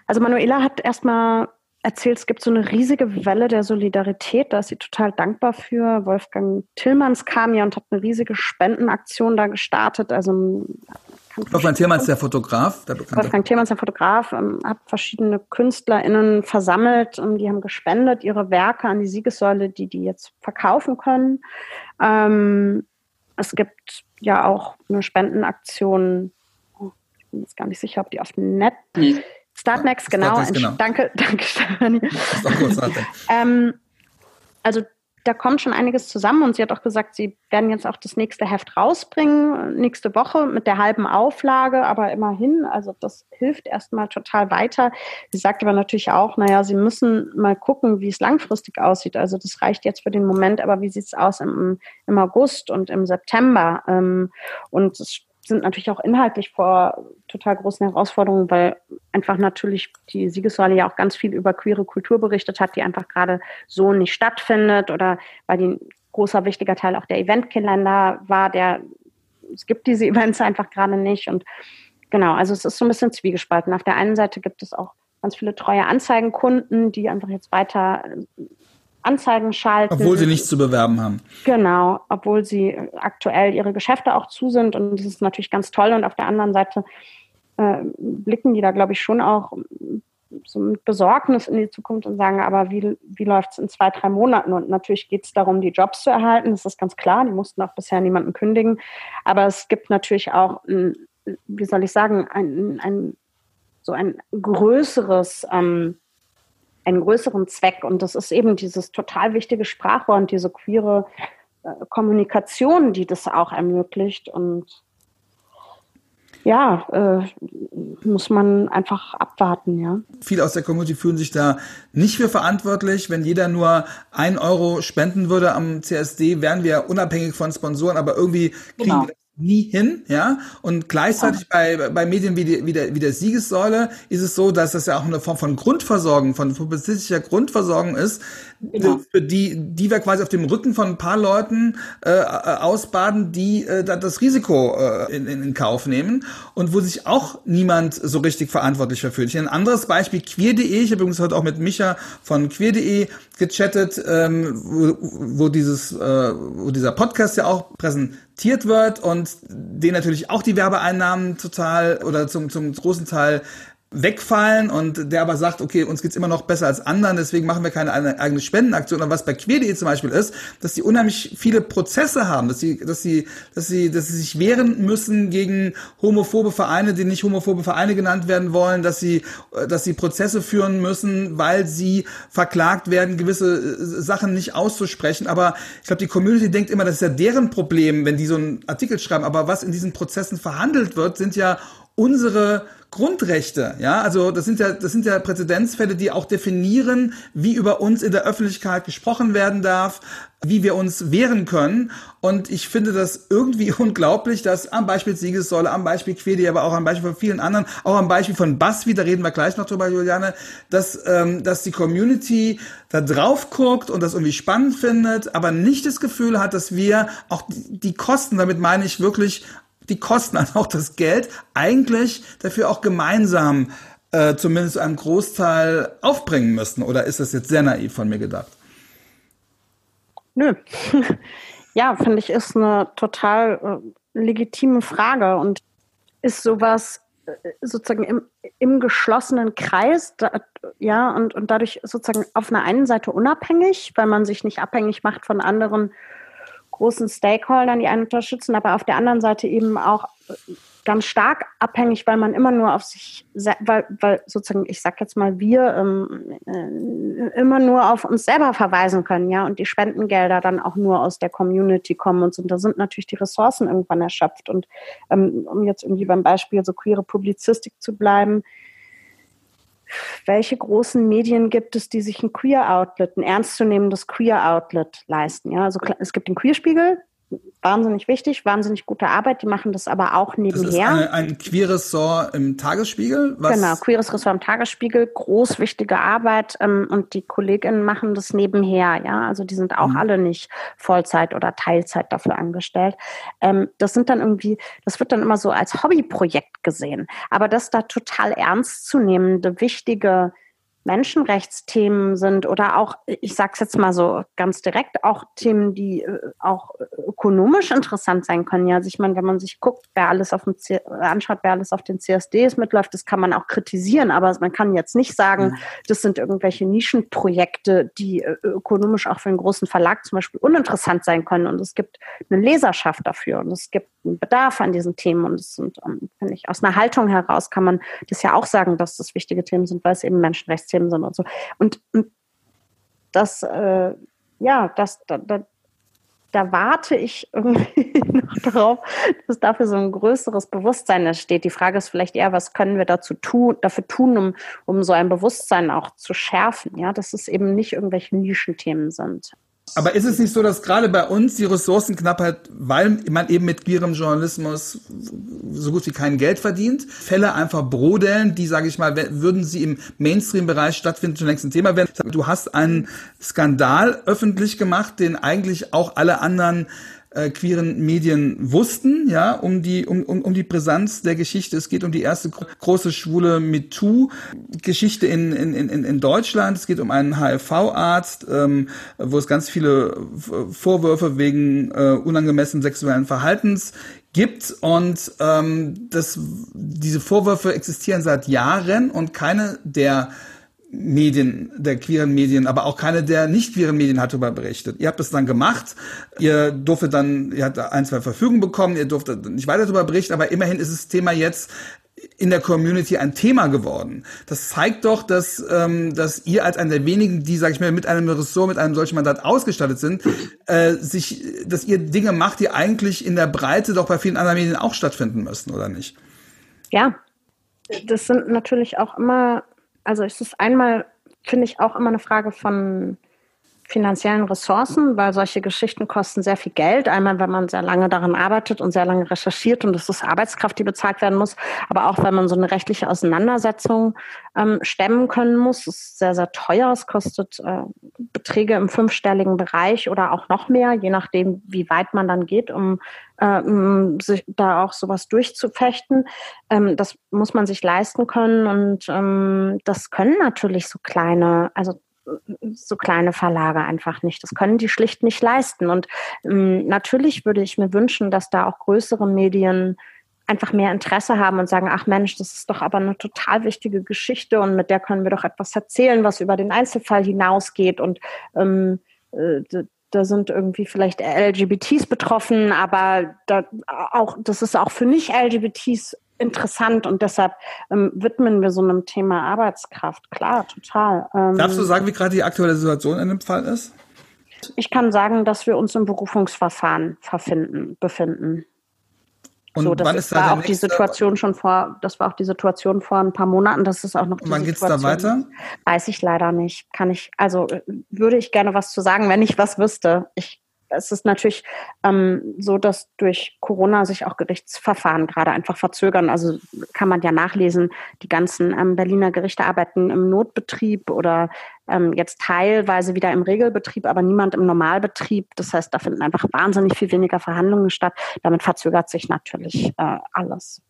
Also Manuela hat erstmal erzählt, es gibt so eine riesige Welle der Solidarität. Da ist sie total dankbar für. Wolfgang Tillmanns kam ja und hat eine riesige Spendenaktion da gestartet. Also Wolfgang Tillmanns, der Fotograf. Der Wolfgang Tillmanns, der Fotograf, ähm, hat verschiedene KünstlerInnen versammelt. und die haben gespendet ihre Werke an die Siegessäule, die die jetzt verkaufen können. Ähm, es gibt ja auch eine Spendenaktion. Oh, ich bin jetzt gar nicht sicher, ob die auf dem Netz. Nee. Startnext, genau. Startnext, genau. Danke, danke, Stefanie. Ähm, also da kommt schon einiges zusammen und sie hat auch gesagt, sie werden jetzt auch das nächste Heft rausbringen, nächste Woche mit der halben Auflage, aber immerhin, also das hilft erstmal total weiter. Sie sagt aber natürlich auch, naja, sie müssen mal gucken, wie es langfristig aussieht. Also das reicht jetzt für den Moment, aber wie sieht es aus im, im August und im September? Ähm, und es sind natürlich auch inhaltlich vor total großen Herausforderungen, weil einfach natürlich die Siegessäule ja auch ganz viel über queere Kultur berichtet hat, die einfach gerade so nicht stattfindet oder weil die ein großer wichtiger Teil auch der Eventkalender war, der es gibt diese Events einfach gerade nicht und genau, also es ist so ein bisschen zwiegespalten. Auf der einen Seite gibt es auch ganz viele treue Anzeigenkunden, die einfach jetzt weiter Anzeigen schalten. Obwohl sie nichts zu bewerben haben. Genau, obwohl sie aktuell ihre Geschäfte auch zu sind und das ist natürlich ganz toll. Und auf der anderen Seite äh, blicken die da, glaube ich, schon auch so mit Besorgnis in die Zukunft und sagen, aber wie, wie läuft es in zwei, drei Monaten? Und natürlich geht es darum, die Jobs zu erhalten, das ist ganz klar, die mussten auch bisher niemanden kündigen. Aber es gibt natürlich auch, wie soll ich sagen, ein, ein so ein größeres ähm, einen größeren Zweck. Und das ist eben dieses total wichtige Sprachrohr und diese queere äh, Kommunikation, die das auch ermöglicht. Und ja, äh, muss man einfach abwarten, ja. Viele aus der Community fühlen sich da nicht für verantwortlich. Wenn jeder nur ein Euro spenden würde am CSD, wären wir unabhängig von Sponsoren, aber irgendwie kriegen genau. wir nie hin, ja. Und gleichzeitig bei, bei Medien wie, die, wie, der, wie der Siegessäule ist es so, dass das ja auch eine Form von Grundversorgung, von publizistischer Grundversorgung ist, genau. für die, die wir quasi auf dem Rücken von ein paar Leuten äh, ausbaden, die äh, das Risiko äh, in, in, Kauf nehmen und wo sich auch niemand so richtig verantwortlich für fühlt. Ein anderes Beispiel, queer.de, ich habe übrigens heute auch mit Micha von queer.de gechattet, ähm, wo, wo dieses, äh, wo dieser Podcast ja auch präsentiert wird und den natürlich auch die Werbeeinnahmen total oder zum, zum großen Teil wegfallen und der aber sagt, okay, uns geht's immer noch besser als anderen, deswegen machen wir keine eigene Spendenaktion. Und was bei queer.de zum Beispiel ist, dass die unheimlich viele Prozesse haben, dass sie, dass sie, dass sie, dass sie sich wehren müssen gegen homophobe Vereine, die nicht homophobe Vereine genannt werden wollen, dass sie, dass sie Prozesse führen müssen, weil sie verklagt werden, gewisse äh, Sachen nicht auszusprechen. Aber ich glaube, die Community denkt immer, das ist ja deren Problem, wenn die so einen Artikel schreiben. Aber was in diesen Prozessen verhandelt wird, sind ja unsere Grundrechte, ja, also das sind ja, das sind ja Präzedenzfälle, die auch definieren, wie über uns in der Öffentlichkeit gesprochen werden darf, wie wir uns wehren können. Und ich finde das irgendwie unglaublich, dass am Beispiel Siegessäule, am Beispiel Quedi, aber auch am Beispiel von vielen anderen, auch am Beispiel von BuzzFeed, da reden wir gleich noch drüber, Juliane, dass, ähm, dass die Community da drauf guckt und das irgendwie spannend findet, aber nicht das Gefühl hat, dass wir auch die Kosten, damit meine ich wirklich die Kosten, also auch das Geld, eigentlich dafür auch gemeinsam äh, zumindest einen Großteil aufbringen müssten? Oder ist das jetzt sehr naiv von mir gedacht? Nö. ja, finde ich, ist eine total äh, legitime Frage und ist sowas äh, sozusagen im, im geschlossenen Kreis, da, ja, und, und dadurch sozusagen auf einer einen Seite unabhängig, weil man sich nicht abhängig macht von anderen großen Stakeholdern, die einen unterstützen, aber auf der anderen Seite eben auch ganz stark abhängig, weil man immer nur auf sich, weil, weil sozusagen, ich sag jetzt mal, wir ähm, äh, immer nur auf uns selber verweisen können, ja, und die Spendengelder dann auch nur aus der Community kommen und so. Und da sind natürlich die Ressourcen irgendwann erschöpft. Und ähm, um jetzt irgendwie beim Beispiel so queere Publizistik zu bleiben, welche großen Medien gibt es, die sich ein Queer-Outlet, ein ernstzunehmendes Queer-Outlet leisten? Ja, also es gibt den Queerspiegel, wahnsinnig wichtig, wahnsinnig gute Arbeit. Die machen das aber auch nebenher. Das ist eine, ein queeres Ressort im Tagesspiegel? Was? Genau, queeres Ressort im Tagesspiegel, groß wichtige Arbeit ähm, und die KollegInnen machen das nebenher. Ja, also die sind auch mhm. alle nicht Vollzeit oder Teilzeit dafür angestellt. Ähm, das sind dann irgendwie, das wird dann immer so als Hobbyprojekt gesehen. Aber das da total ernstzunehmende, wichtige Menschenrechtsthemen sind oder auch, ich sage es jetzt mal so ganz direkt, auch Themen, die äh, auch ökonomisch interessant sein können. Ja, also ich meine, wenn man sich guckt, wer alles auf dem C anschaut, wer alles auf den CSDs mitläuft, das kann man auch kritisieren, aber man kann jetzt nicht sagen, das sind irgendwelche Nischenprojekte, die äh, ökonomisch auch für einen großen Verlag zum Beispiel uninteressant sein können. Und es gibt eine Leserschaft dafür und es gibt Bedarf an diesen Themen und es sind, ähm, finde ich, aus einer Haltung heraus kann man das ja auch sagen, dass das wichtige Themen sind, weil es eben Menschenrechts Themen sind und so. Und, und das, äh, ja, das, da, da, da warte ich irgendwie noch darauf, dass dafür so ein größeres Bewusstsein entsteht. Die Frage ist vielleicht eher, was können wir dazu tun, dafür tun, um, um so ein Bewusstsein auch zu schärfen, ja, dass es eben nicht irgendwelche Nischenthemen sind. Aber ist es nicht so, dass gerade bei uns die Ressourcenknappheit, weil man eben mit queerem Journalismus so gut wie kein Geld verdient, Fälle einfach brodeln, die, sage ich mal, würden sie im Mainstream-Bereich stattfinden, schon längst ein Thema werden. Du hast einen Skandal öffentlich gemacht, den eigentlich auch alle anderen äh, queeren Medien wussten, ja, um die, um, um, um die Brisanz der Geschichte. Es geht um die erste große schwule MeToo-Geschichte in, in, in, in Deutschland. Es geht um einen HIV-Arzt, ähm, wo es ganz viele Vorwürfe wegen äh, unangemessenen sexuellen Verhaltens gibt und ähm, das, diese Vorwürfe existieren seit Jahren und keine der Medien, der queeren Medien, aber auch keine der nicht queeren Medien hat darüber berichtet. Ihr habt es dann gemacht, ihr durftet dann, ihr habt ein, zwei Verfügungen bekommen, ihr durftet nicht weiter darüber berichten, aber immerhin ist das Thema jetzt in der Community ein Thema geworden. Das zeigt doch, dass, ähm, dass ihr als einer der wenigen, die, sag ich mal, mit einem Ressort, mit einem solchen Mandat ausgestattet sind, äh, sich, dass ihr Dinge macht, die eigentlich in der Breite doch bei vielen anderen Medien auch stattfinden müssten, oder nicht? Ja, das sind natürlich auch immer, also es ist einmal, finde ich, auch immer eine Frage von finanziellen Ressourcen, weil solche Geschichten kosten sehr viel Geld. Einmal, wenn man sehr lange daran arbeitet und sehr lange recherchiert und es ist Arbeitskraft, die bezahlt werden muss, aber auch, wenn man so eine rechtliche Auseinandersetzung ähm, stemmen können muss. Es ist sehr, sehr teuer. Es kostet äh, Beträge im fünfstelligen Bereich oder auch noch mehr, je nachdem, wie weit man dann geht, um äh, sich da auch sowas durchzufechten. Ähm, das muss man sich leisten können und ähm, das können natürlich so kleine, also so kleine Verlage einfach nicht. Das können die schlicht nicht leisten. Und ähm, natürlich würde ich mir wünschen, dass da auch größere Medien einfach mehr Interesse haben und sagen, ach Mensch, das ist doch aber eine total wichtige Geschichte und mit der können wir doch etwas erzählen, was über den Einzelfall hinausgeht und ähm, äh, da sind irgendwie vielleicht LGBTs betroffen, aber da auch, das ist auch für nicht-LGBTs interessant und deshalb ähm, widmen wir so einem Thema Arbeitskraft. Klar, total. Ähm, Darfst du sagen, wie gerade die aktuelle Situation in dem Fall ist? Ich kann sagen, dass wir uns im Berufungsverfahren verfinden, befinden. Und so, das wann ist da war auch die Situation schon vor, das war auch die Situation vor ein paar Monaten, das ist auch noch die Wann geht's da weiter? Weiß ich leider nicht. Kann ich, also äh, würde ich gerne was zu sagen, wenn ich was wüsste. Ich es ist natürlich ähm, so, dass durch Corona sich auch Gerichtsverfahren gerade einfach verzögern. Also kann man ja nachlesen, die ganzen ähm, Berliner Gerichte arbeiten im Notbetrieb oder ähm, jetzt teilweise wieder im Regelbetrieb, aber niemand im Normalbetrieb. Das heißt, da finden einfach wahnsinnig viel weniger Verhandlungen statt. Damit verzögert sich natürlich äh, alles.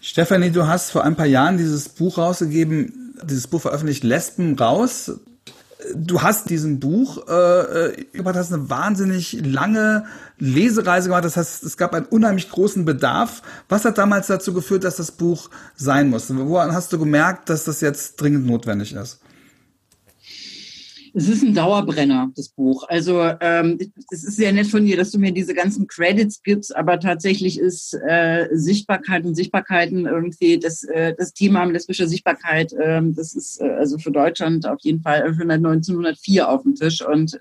Stefanie, du hast vor ein paar Jahren dieses Buch rausgegeben, dieses Buch veröffentlicht, Lesben raus du hast diesen Buch, äh, äh du hast eine wahnsinnig lange Lesereise gemacht. Das heißt, es gab einen unheimlich großen Bedarf. Was hat damals dazu geführt, dass das Buch sein musste? Woran hast du gemerkt, dass das jetzt dringend notwendig ist? Es ist ein Dauerbrenner, das Buch. Also ähm, es ist sehr nett von dir, dass du mir diese ganzen Credits gibst, aber tatsächlich ist äh, Sichtbarkeit und Sichtbarkeiten irgendwie das, äh, das Thema lesbischer Sichtbarkeit, äh, das ist äh, also für Deutschland auf jeden Fall schon 1904 auf dem Tisch und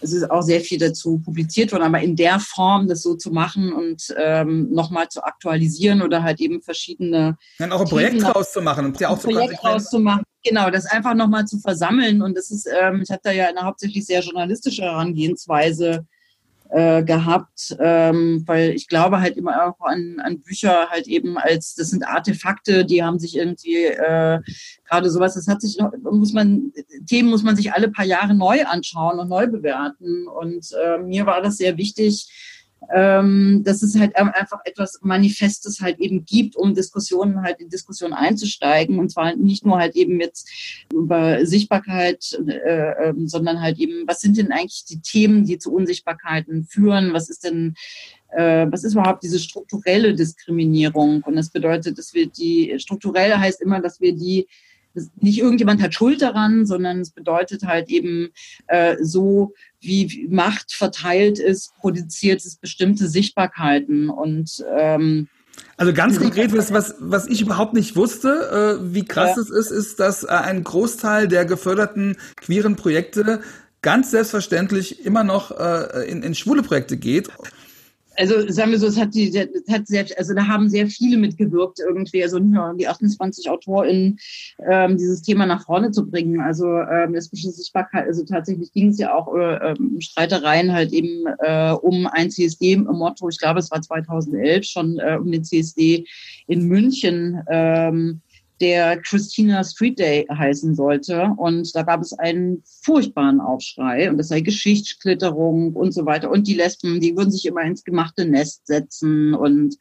es ist auch sehr viel dazu publiziert worden, aber in der Form das so zu machen und ähm, nochmal zu aktualisieren oder halt eben verschiedene. Dann auch ein Projekt Themen draus zu machen. Ja auch Projekt draus zu machen. Genau, das einfach nochmal zu versammeln. Und das ist, ähm, ich habe da ja eine hauptsächlich sehr journalistische Herangehensweise äh, gehabt, ähm, weil ich glaube halt immer auch an, an Bücher halt eben als, das sind Artefakte, die haben sich irgendwie äh, gerade sowas, das hat sich, muss man, Themen muss man sich alle paar Jahre neu anschauen und neu bewerten. Und äh, mir war das sehr wichtig, ähm, dass es halt einfach etwas Manifestes halt eben gibt, um Diskussionen halt in Diskussionen einzusteigen. Und zwar nicht nur halt eben jetzt über Sichtbarkeit, äh, äh, sondern halt eben, was sind denn eigentlich die Themen, die zu Unsichtbarkeiten führen? Was ist denn äh, was ist überhaupt diese strukturelle Diskriminierung? Und das bedeutet, dass wir die, strukturell heißt immer, dass wir die nicht irgendjemand hat Schuld daran, sondern es bedeutet halt eben äh, so, wie Macht verteilt ist, produziert es bestimmte Sichtbarkeiten und ähm, also ganz konkret, was, was ich überhaupt nicht wusste, äh, wie krass ja. es ist, ist, dass äh, ein Großteil der geförderten queeren Projekte ganz selbstverständlich immer noch äh, in, in schwule Projekte geht also sagen wir so, es hat die, es hat sehr, also da haben sehr viele mitgewirkt irgendwie, also ja, die 28 AutorInnen, ähm, dieses Thema nach vorne zu bringen. Also ähm, lesbische Sichtbarkeit, also tatsächlich ging es ja auch äh, um Streitereien halt eben äh, um ein CSD-Motto, ich glaube es war 2011 schon äh, um den CSD in München. Ähm, der Christina Street Day heißen sollte. Und da gab es einen furchtbaren Aufschrei und das sei Geschichtsklitterung und so weiter. Und die Lesben, die würden sich immer ins gemachte Nest setzen. Und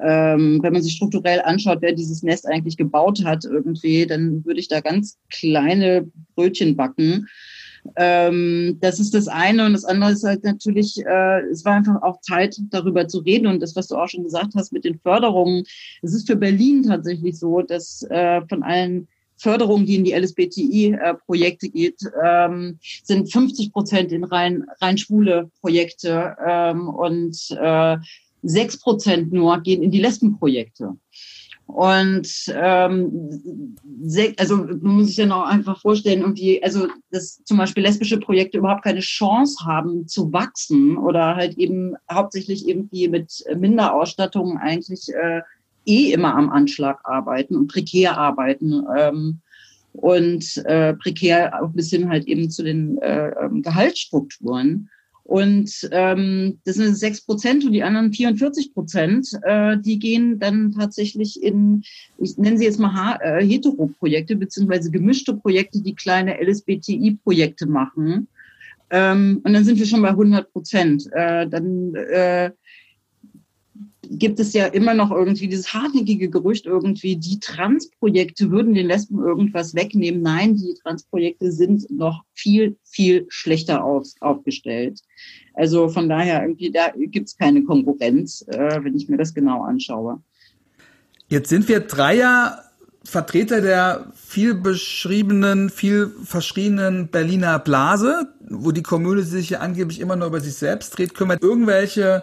ähm, wenn man sich strukturell anschaut, wer dieses Nest eigentlich gebaut hat irgendwie, dann würde ich da ganz kleine Brötchen backen. Ähm, das ist das eine. Und das andere ist halt natürlich, äh, es war einfach auch Zeit, darüber zu reden. Und das, was du auch schon gesagt hast mit den Förderungen, es ist für Berlin tatsächlich so, dass äh, von allen Förderungen, die in die LSBTI-Projekte geht, ähm, sind 50 Prozent in rein, rein schwule Projekte ähm, und äh, 6 Prozent nur gehen in die Lesbenprojekte. Und ähm, also man muss sich dann auch einfach vorstellen, irgendwie, also dass zum Beispiel lesbische Projekte überhaupt keine Chance haben zu wachsen oder halt eben hauptsächlich irgendwie mit Minderausstattung eigentlich äh, eh immer am Anschlag arbeiten und prekär arbeiten. Ähm, und äh, prekär auch ein bisschen halt eben zu den äh, ähm, Gehaltsstrukturen. Und ähm, das sind sechs Prozent und die anderen 44 Prozent, äh, die gehen dann tatsächlich in, ich nenne sie jetzt mal äh, Hetero-Projekte beziehungsweise gemischte Projekte, die kleine LSBTI-Projekte machen. Ähm, und dann sind wir schon bei 100 Prozent. Äh, dann äh, gibt es ja immer noch irgendwie dieses hartnäckige Gerücht irgendwie, die Transprojekte würden den Lesben irgendwas wegnehmen. Nein, die Transprojekte sind noch viel, viel schlechter auf, aufgestellt. Also von daher irgendwie, da gibt es keine Konkurrenz, äh, wenn ich mir das genau anschaue. Jetzt sind wir Dreier Vertreter der viel beschriebenen, viel verschriebenen Berliner Blase, wo die Community sich ja angeblich immer nur über sich selbst dreht. Wir irgendwelche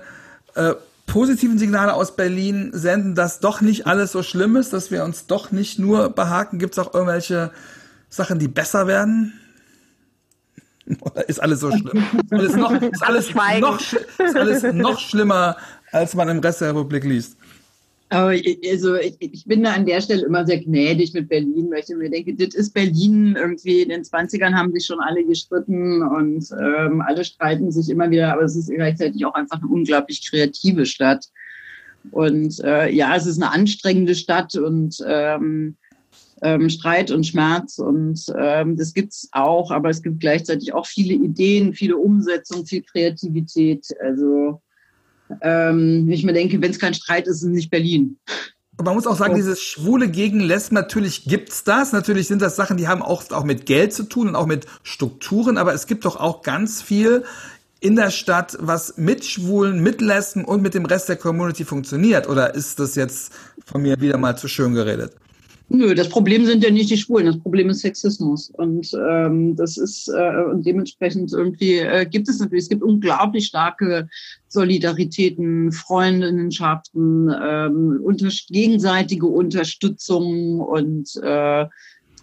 äh, positiven Signale aus Berlin senden, dass doch nicht alles so schlimm ist, dass wir uns doch nicht nur behaken? Gibt es auch irgendwelche Sachen, die besser werden? Oder ist alles so schlimm? Ist alles noch, ist alles noch, ist alles noch schlimmer, als man im Rest der Republik liest? Aber also ich, ich bin da an der Stelle immer sehr gnädig mit Berlin, weil ich mir denke, das ist Berlin. Irgendwie in den 20ern haben sich schon alle gestritten und ähm, alle streiten sich immer wieder, aber es ist gleichzeitig auch einfach eine unglaublich kreative Stadt. Und äh, ja, es ist eine anstrengende Stadt und ähm, ähm, Streit und Schmerz und ähm, das gibt's auch, aber es gibt gleichzeitig auch viele Ideen, viele Umsetzungen, viel Kreativität. Also ähm, ich mir denke, wenn es kein Streit ist, ist es nicht Berlin. man muss auch sagen, dieses Schwule gegen Lesben, natürlich gibt's das. Natürlich sind das Sachen, die haben oft auch mit Geld zu tun und auch mit Strukturen, aber es gibt doch auch ganz viel in der Stadt, was mit Schwulen, mit Lesben und mit dem Rest der Community funktioniert. Oder ist das jetzt von mir wieder mal zu schön geredet? Nö, das Problem sind ja nicht die Schwulen, das Problem ist Sexismus. Und ähm, das ist, äh, und dementsprechend irgendwie äh, gibt es natürlich, es gibt unglaublich starke Solidaritäten, Freundinnenschaften, ähm, unter, gegenseitige Unterstützung und äh,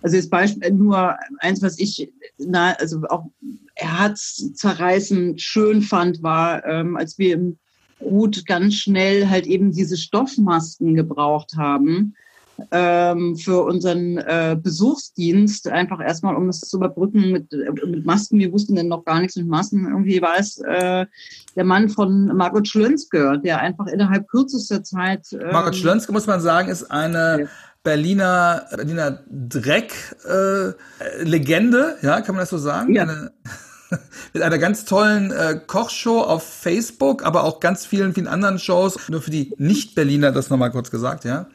also jetzt Beispiel nur eins, was ich na, also auch herzzerreißend schön fand, war, ähm, als wir im Rut ganz schnell halt eben diese Stoffmasken gebraucht haben ähm, für unseren äh, Besuchsdienst, einfach erstmal, um es zu überbrücken mit, äh, mit Masken. Wir wussten denn noch gar nichts mit Masken. Irgendwie war es äh, der Mann von Margot Schlönske, der einfach innerhalb kürzester Zeit. Ähm, Margot Schlönske, muss man sagen, ist eine ja. Berliner, Berliner Dreck-Legende, äh, ja, kann man das so sagen? Ja. Eine, mit einer ganz tollen äh, Kochshow auf Facebook, aber auch ganz vielen, vielen anderen Shows. Nur für die Nicht-Berliner das nochmal kurz gesagt, ja.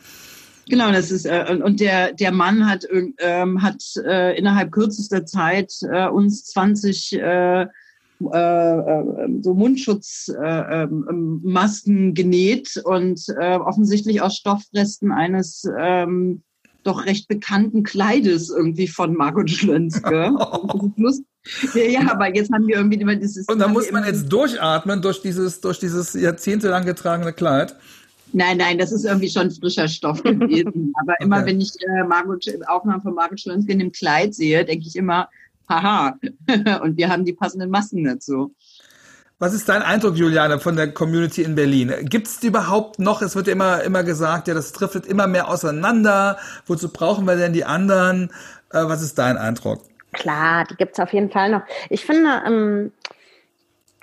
Genau, das ist äh, und der der Mann hat ähm, hat äh, innerhalb kürzester Zeit äh, uns 20 äh, äh, äh, so Mundschutzmasken äh, ähm, genäht und äh, offensichtlich aus Stoffresten eines ähm, doch recht bekannten Kleides irgendwie von Margot Schlönske. ja, ja, aber jetzt haben wir irgendwie immer dieses. Und da muss man jetzt durchatmen durch dieses, durch dieses jahrzehntelang getragene Kleid. Nein, nein, das ist irgendwie schon frischer Stoff gewesen. Aber immer okay. wenn ich äh, Margot, Aufnahmen von Margot Schlönske in dem Kleid sehe, denke ich immer, haha. Und wir haben die passenden Masken dazu. Was ist dein Eindruck, Juliane, von der Community in Berlin? Gibt es die überhaupt noch? Es wird ja immer, immer gesagt, ja, das driftet immer mehr auseinander. Wozu brauchen wir denn die anderen? Äh, was ist dein Eindruck? Klar, die gibt es auf jeden Fall noch. Ich finde, ähm,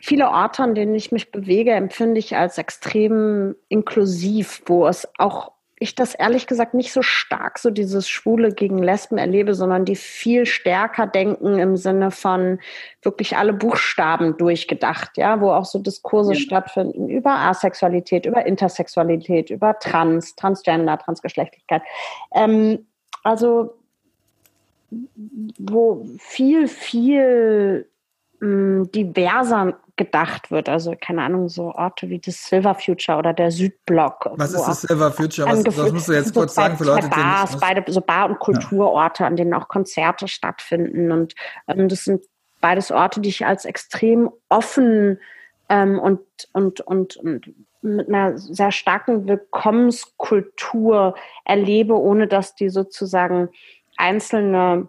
viele Orte, an denen ich mich bewege, empfinde ich als extrem inklusiv, wo es auch ich das ehrlich gesagt nicht so stark so dieses Schwule gegen Lesben erlebe, sondern die viel stärker denken im Sinne von wirklich alle Buchstaben durchgedacht, ja, wo auch so Diskurse ja. stattfinden über Asexualität, über Intersexualität, über Trans, Transgender, Transgeschlechtlichkeit. Ähm, also wo viel, viel mh, diverser gedacht wird. Also keine Ahnung, so Orte wie das Silver Future oder der Südblock. Was ist das Silver Future? Was, was musst du jetzt kurz so sagen für Leute, Bars, die beide so Bar- und Kulturorte, ja. an denen auch Konzerte stattfinden. Und ähm, das sind beides Orte, die ich als extrem offen ähm, und, und, und, und mit einer sehr starken Willkommenskultur erlebe, ohne dass die sozusagen einzelne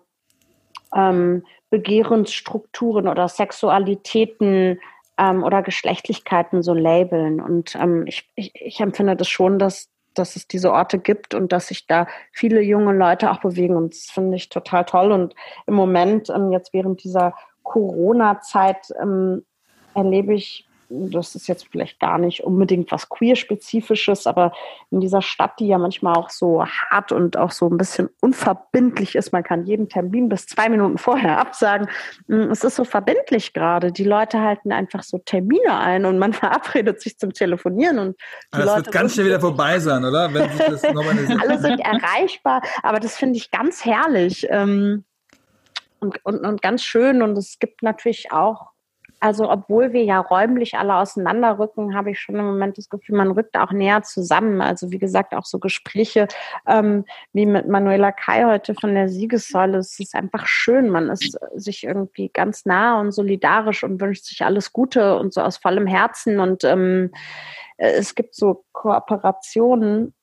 ähm, Begehrensstrukturen oder Sexualitäten ähm, oder Geschlechtlichkeiten so labeln. Und ähm, ich, ich, ich empfinde das schon, dass, dass es diese Orte gibt und dass sich da viele junge Leute auch bewegen. Und das finde ich total toll. Und im Moment, ähm, jetzt während dieser Corona-Zeit, ähm, erlebe ich das ist jetzt vielleicht gar nicht unbedingt was queer-spezifisches, aber in dieser Stadt, die ja manchmal auch so hart und auch so ein bisschen unverbindlich ist, man kann jeden Termin bis zwei Minuten vorher absagen. Mm, es ist so verbindlich gerade. Die Leute halten einfach so Termine ein und man verabredet sich zum Telefonieren und die das Leute wird ganz schnell wieder vorbei sein, oder? Alle sind erreichbar, aber das finde ich ganz herrlich. Ähm, und, und, und ganz schön. Und es gibt natürlich auch also obwohl wir ja räumlich alle auseinanderrücken, habe ich schon im Moment das Gefühl, man rückt auch näher zusammen. Also wie gesagt, auch so Gespräche ähm, wie mit Manuela Kai heute von der Siegessäule. Es ist einfach schön. Man ist sich irgendwie ganz nah und solidarisch und wünscht sich alles Gute und so aus vollem Herzen. Und ähm, äh, es gibt so Kooperationen.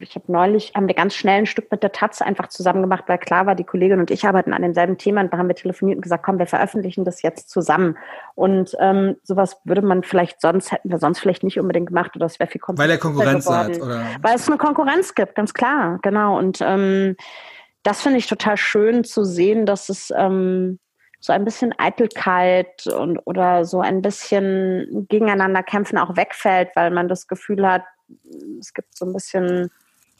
Ich habe neulich, haben wir ganz schnell ein Stück mit der Taz einfach zusammen gemacht, weil klar war, die Kollegin und ich arbeiten an demselben Thema und da haben wir telefoniert und gesagt, komm, wir veröffentlichen das jetzt zusammen. Und ähm, sowas würde man vielleicht sonst, hätten wir sonst vielleicht nicht unbedingt gemacht oder es wäre viel komplizierter Weil der Konkurrenz geworden. Hat, oder? Weil es eine Konkurrenz gibt, ganz klar, genau. Und ähm, das finde ich total schön zu sehen, dass es ähm, so ein bisschen Eitelkeit und oder so ein bisschen gegeneinander kämpfen auch wegfällt, weil man das Gefühl hat, es gibt so ein bisschen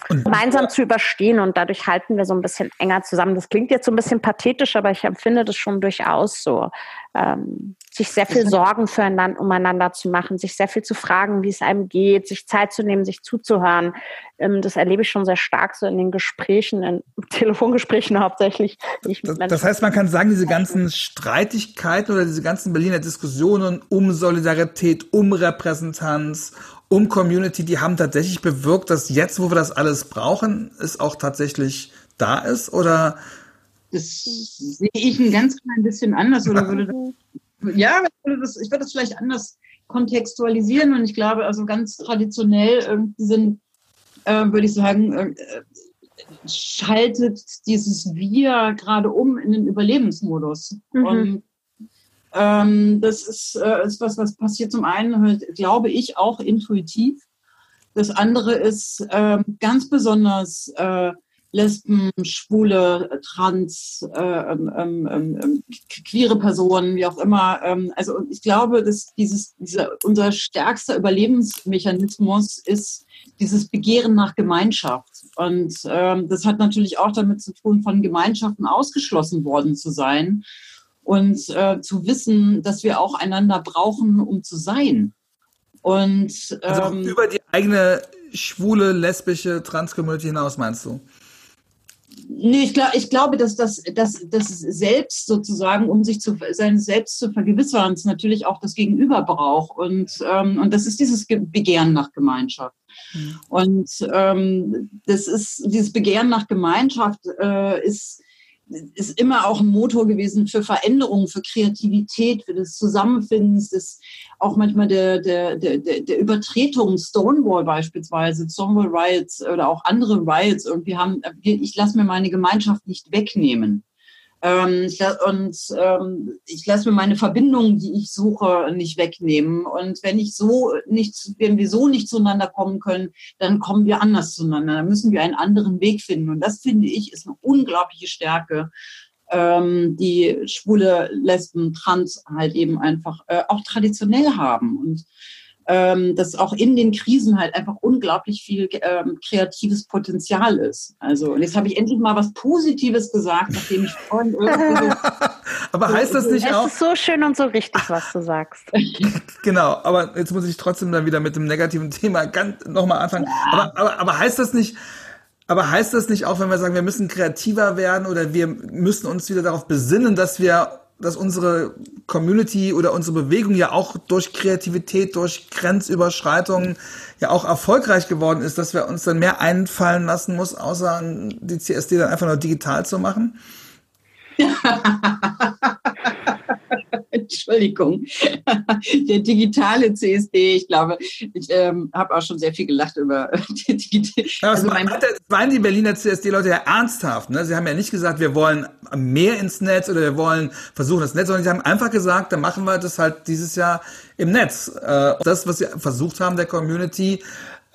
und gemeinsam zu überstehen und dadurch halten wir so ein bisschen enger zusammen. Das klingt jetzt so ein bisschen pathetisch, aber ich empfinde das schon durchaus so. Ähm, sich sehr viel Sorgen füreinander, umeinander zu machen, sich sehr viel zu fragen, wie es einem geht, sich Zeit zu nehmen, sich zuzuhören. Ähm, das erlebe ich schon sehr stark so in den Gesprächen, in Telefongesprächen hauptsächlich. Das, das, heißt, man kann sagen, diese ganzen Streitigkeiten oder diese ganzen Berliner Diskussionen um Solidarität, um Repräsentanz, um Community, die haben tatsächlich bewirkt, dass jetzt, wo wir das alles brauchen, es auch tatsächlich da ist? Oder? Das sehe ich ein ganz klein bisschen anders oder würde das, ja, ich würde das, ich würde das vielleicht anders kontextualisieren und ich glaube, also ganz traditionell sind, äh, würde ich sagen, äh, schaltet dieses Wir gerade um in den Überlebensmodus. Mhm. Und ähm, das ist, äh, ist was, was passiert zum einen, glaube ich, auch intuitiv. Das andere ist äh, ganz besonders äh, Lesben, Schwule, Trans, äh, ähm, ähm, ähm, ähm, queere Personen, wie auch immer. Ähm, also ich glaube, dass dieses, dieser, unser stärkster Überlebensmechanismus ist dieses Begehren nach Gemeinschaft. Und das hat natürlich auch damit zu tun, von Gemeinschaften ausgeschlossen worden zu sein und äh, zu wissen, dass wir auch einander brauchen, um zu sein. Und ähm, also über die eigene schwule, lesbische Trans-Community hinaus, meinst du? Nee, ich, glaub, ich glaube, dass das, dass das selbst sozusagen, um sich zu sein selbst zu vergewissern, natürlich auch das Gegenüber braucht. Und, ähm, und das ist dieses Begehren nach Gemeinschaft. Mhm. Und ähm, das ist dieses Begehren nach Gemeinschaft äh, ist ist immer auch ein Motor gewesen für Veränderungen, für Kreativität, für das Zusammenfinden, das auch manchmal der, der, der, der Übertretung, Stonewall beispielsweise, Stonewall Riots oder auch andere Riots. Irgendwie haben, ich lasse mir meine Gemeinschaft nicht wegnehmen. Ähm, und ähm, ich lasse mir meine Verbindungen, die ich suche, nicht wegnehmen. Und wenn ich so nicht, wenn wir so nicht zueinander kommen können, dann kommen wir anders zueinander. Dann müssen wir einen anderen Weg finden. Und das finde ich ist eine unglaubliche Stärke, ähm, die schwule Lesben, Trans halt eben einfach äh, auch traditionell haben. Und ähm, dass auch in den Krisen halt einfach unglaublich viel ähm, kreatives Potenzial ist. Also und jetzt habe ich endlich mal was Positives gesagt, nachdem ich vorhin irgendwie Aber heißt das nicht es auch? Es ist so schön und so richtig, was du sagst. genau, aber jetzt muss ich trotzdem dann wieder mit dem negativen Thema ganz nochmal anfangen. Ja. Aber, aber, aber heißt das nicht, aber heißt das nicht auch, wenn wir sagen, wir müssen kreativer werden oder wir müssen uns wieder darauf besinnen, dass wir dass unsere Community oder unsere Bewegung ja auch durch Kreativität, durch Grenzüberschreitungen ja auch erfolgreich geworden ist, dass wir uns dann mehr einfallen lassen muss, außer die CSD dann einfach nur digital zu machen? Entschuldigung, der digitale CSD. Ich glaube, ich ähm, habe auch schon sehr viel gelacht über die digitale. Also mein das meinen die Berliner CSD-Leute ja ernsthaft. Ne? Sie haben ja nicht gesagt, wir wollen mehr ins Netz oder wir wollen versuchen das Netz, sondern sie haben einfach gesagt, dann machen wir das halt dieses Jahr im Netz. Äh, das, was sie versucht haben, der Community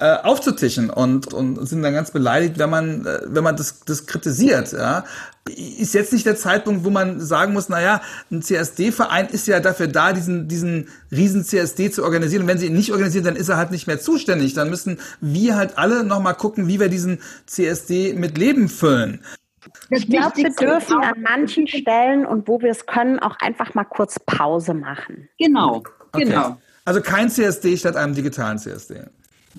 äh, aufzutischen und, und sind dann ganz beleidigt, wenn man, äh, wenn man das, das kritisiert. Ja. Ist jetzt nicht der Zeitpunkt, wo man sagen muss, naja, ein CSD-Verein ist ja dafür da, diesen, diesen riesen CSD zu organisieren. Und wenn sie ihn nicht organisieren, dann ist er halt nicht mehr zuständig. Dann müssen wir halt alle nochmal gucken, wie wir diesen CSD mit Leben füllen. Ich glaube, wir dürfen an manchen Stellen und wo wir es können, auch einfach mal kurz Pause machen. Genau, okay. genau. Also kein CSD statt einem digitalen CSD.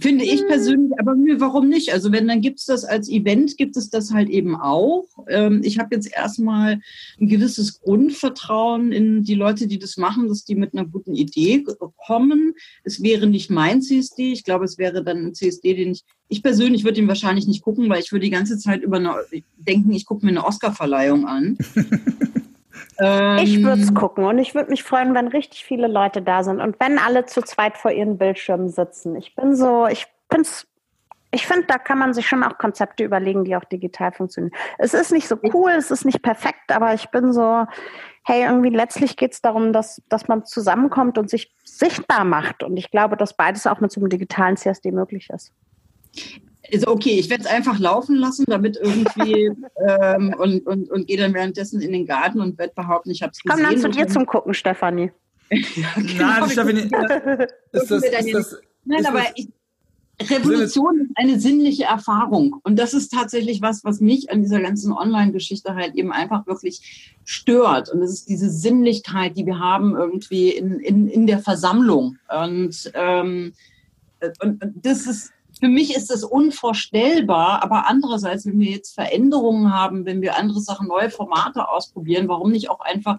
Finde ich persönlich, aber warum nicht? Also wenn, dann gibt es das als Event, gibt es das halt eben auch. Ähm, ich habe jetzt erstmal ein gewisses Grundvertrauen in die Leute, die das machen, dass die mit einer guten Idee kommen. Es wäre nicht mein CSD. Ich glaube, es wäre dann ein CSD, den ich, ich persönlich würde ihn wahrscheinlich nicht gucken, weil ich würde die ganze Zeit über eine, denken, ich gucke mir eine Oscarverleihung an. ich würde es ähm, gucken und ich würde mich freuen, wenn richtig viele Leute da sind und wenn alle zu zweit vor ihren Bildschirmen sitzen. Ich bin so, ich bin's, ich finde, da kann man sich schon auch Konzepte überlegen, die auch digital funktionieren. Es ist nicht so cool, es ist nicht perfekt, aber ich bin so, hey, irgendwie letztlich geht es darum, dass, dass man zusammenkommt und sich sichtbar macht. Und ich glaube, dass beides auch mit so einem digitalen CSD möglich ist ist okay, ich werde es einfach laufen lassen, damit irgendwie ähm, und, und, und gehe dann währenddessen in den Garten und werde behaupten, ich habe es gesehen. Komm dann zu dir zum Gucken, Stefanie. ja, genau. Nein, Stefanie, ist das, ist das, Nein, aber ich, Revolution ist eine sinnliche Erfahrung. Und das ist tatsächlich was, was mich an dieser ganzen Online-Geschichte halt eben einfach wirklich stört. Und das ist diese Sinnlichkeit, die wir haben irgendwie in, in, in der Versammlung. Und, ähm, und, und das ist für mich ist das unvorstellbar, aber andererseits, wenn wir jetzt Veränderungen haben, wenn wir andere Sachen, neue Formate ausprobieren, warum nicht auch einfach,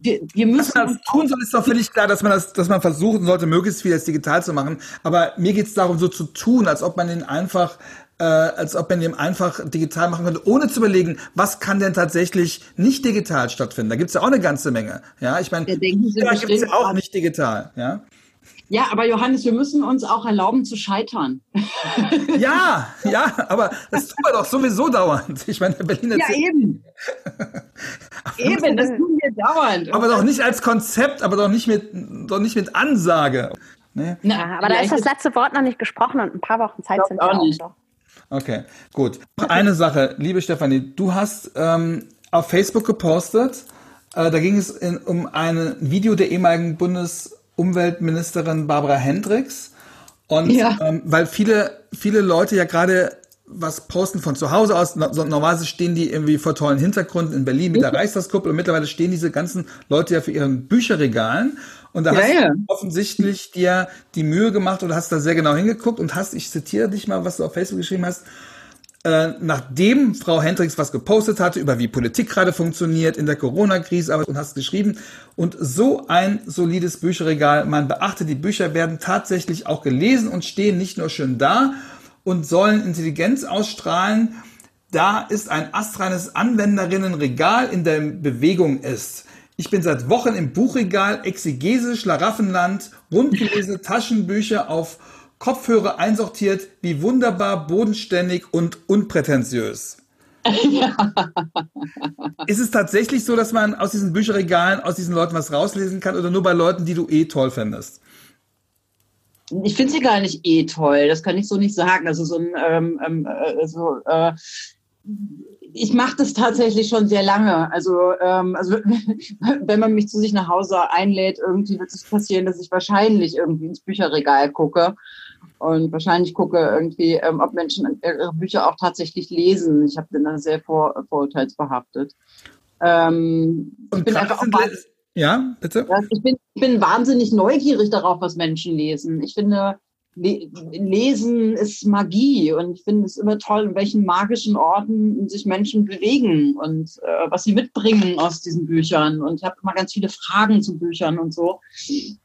wir, wir müssen. Dass man das tun soll, ist doch völlig klar, dass man das, dass man versuchen sollte, möglichst viel als digital zu machen. Aber mir geht es darum, so zu tun, als ob man ihn einfach äh, als ob man ihn einfach digital machen könnte, ohne zu überlegen, was kann denn tatsächlich nicht digital stattfinden. Da gibt es ja auch eine ganze Menge. Ja, ich meine, da gibt es ja auch nicht digital. Ja. Ja, aber Johannes, wir müssen uns auch erlauben zu scheitern. Ja, ja, aber das tun wir doch sowieso dauernd. Ich meine, Berliner Ja, eben. eben, das tun wir dauernd. Aber doch nicht als Konzept, aber doch nicht mit, doch nicht mit Ansage. Nee? Na, aber da ist das letzte Wort noch nicht gesprochen und ein paar Wochen Zeit sind wir auch, auch Okay, gut. Eine Sache, liebe Stefanie, du hast ähm, auf Facebook gepostet, äh, da ging es in, um ein Video der ehemaligen Bundes- Umweltministerin Barbara Hendricks. Und ja. ähm, weil viele, viele Leute ja gerade was posten von zu Hause aus. Normalerweise stehen die irgendwie vor tollen Hintergründen in Berlin mit der. Reichstagskuppel und mittlerweile stehen diese ganzen Leute ja für ihren Bücherregalen. Und da ja, hast ja. du offensichtlich dir die Mühe gemacht oder hast da sehr genau hingeguckt und hast, ich zitiere dich mal, was du auf Facebook geschrieben hast, äh, nachdem Frau Hendricks was gepostet hatte über wie Politik gerade funktioniert in der Corona-Krise, aber und hast geschrieben und so ein solides Bücherregal, man beachtet, die Bücher werden tatsächlich auch gelesen und stehen nicht nur schön da und sollen Intelligenz ausstrahlen. Da ist ein astreines Anwenderinnenregal in der Bewegung ist. Ich bin seit Wochen im Buchregal, Exegese, Schlaraffenland, rundgelesene Taschenbücher auf Kopfhörer einsortiert, wie wunderbar, bodenständig und unprätentiös. Ja. Ist es tatsächlich so, dass man aus diesen Bücherregalen, aus diesen Leuten was rauslesen kann oder nur bei Leuten, die du eh toll findest? Ich finde sie gar nicht eh toll, das kann ich so nicht sagen. Also so ein, ähm, ähm äh, so, äh, ich mache das tatsächlich schon sehr lange. Also, ähm, also wenn man mich zu sich nach Hause einlädt, irgendwie wird es passieren, dass ich wahrscheinlich irgendwie ins Bücherregal gucke und wahrscheinlich gucke irgendwie, ähm, ob Menschen ihre Bücher auch tatsächlich lesen. Ich habe bin da sehr vor, vorurteilsbehaftet. Ähm, ich bin einfach auch ja, bitte. Ich bin, ich bin wahnsinnig neugierig darauf, was Menschen lesen. Ich finde, Lesen ist Magie und ich finde es immer toll, in welchen magischen Orten sich Menschen bewegen und äh, was sie mitbringen aus diesen Büchern. Und ich habe immer ganz viele Fragen zu Büchern und so.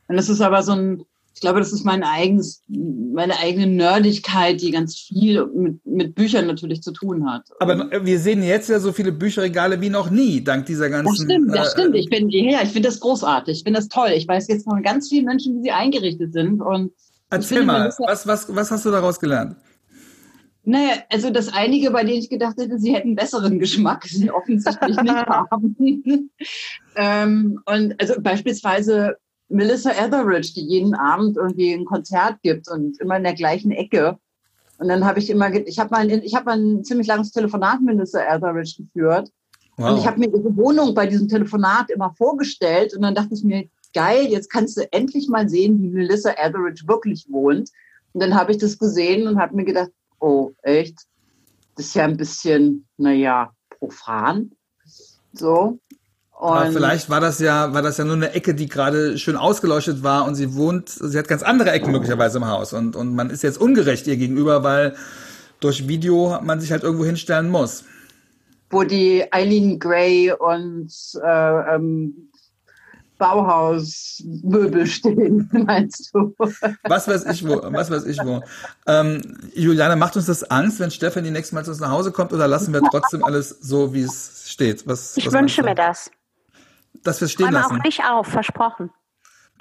Und es ist aber so ein, ich glaube, das ist mein eigenes, meine eigene Nerdigkeit, die ganz viel mit, mit Büchern natürlich zu tun hat. Aber wir sehen jetzt ja so viele Bücherregale wie noch nie, dank dieser ganzen. Das stimmt, das äh, stimmt. Ich bin, ja, ich finde das großartig. Ich finde das toll. Ich weiß jetzt von ganz vielen Menschen, wie sie eingerichtet sind. Und Erzähl mal, was, was, was hast du daraus gelernt? Naja, also das einige, bei denen ich gedacht hätte, sie hätten besseren Geschmack, sie offensichtlich nicht haben. ähm, und also beispielsweise Melissa Etheridge, die jeden Abend irgendwie ein Konzert gibt und immer in der gleichen Ecke. Und dann habe ich immer, ich habe mal, ich habe mal ein ziemlich langes Telefonat mit Melissa Etheridge geführt. Wow. Und ich habe mir ihre Wohnung bei diesem Telefonat immer vorgestellt. Und dann dachte ich mir, geil, jetzt kannst du endlich mal sehen, wie Melissa Etheridge wirklich wohnt. Und dann habe ich das gesehen und habe mir gedacht, oh, echt? Das ist ja ein bisschen, naja, profan. So. Aber vielleicht war das ja, war das ja nur eine Ecke, die gerade schön ausgeleuchtet war und sie wohnt, sie hat ganz andere Ecken möglicherweise im Haus und, und man ist jetzt ungerecht ihr gegenüber, weil durch Video man sich halt irgendwo hinstellen muss. Wo die Eileen Gray und äh, ähm, Bauhausmöbel stehen, meinst du? Was weiß ich wo, was weiß ich wo. Ähm, Juliane, macht uns das Angst, wenn Stefan die nächste Mal zu uns nach Hause kommt oder lassen wir trotzdem alles so, wie es steht? Was, ich was wünsche mir das dass wir es stehen lassen. auch nicht auf, versprochen.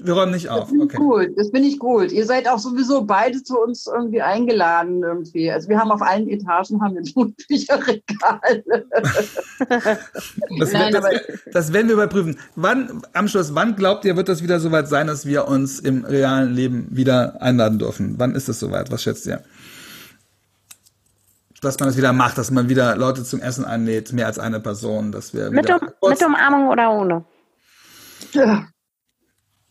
Wir räumen nicht auf. Das okay. gut, das bin ich gut. Ihr seid auch sowieso beide zu uns irgendwie eingeladen irgendwie. Also wir haben auf allen Etagen haben wir Bücherregale. das, Nein, das, das, werden wir überprüfen. Wann, am Schluss, wann glaubt ihr, wird das wieder soweit sein, dass wir uns im realen Leben wieder einladen dürfen? Wann ist es soweit? Was schätzt ihr? Dass man das wieder macht, dass man wieder Leute zum Essen einlädt, mehr als eine Person, dass wir mit, um, mit Umarmung oder ohne? Ja.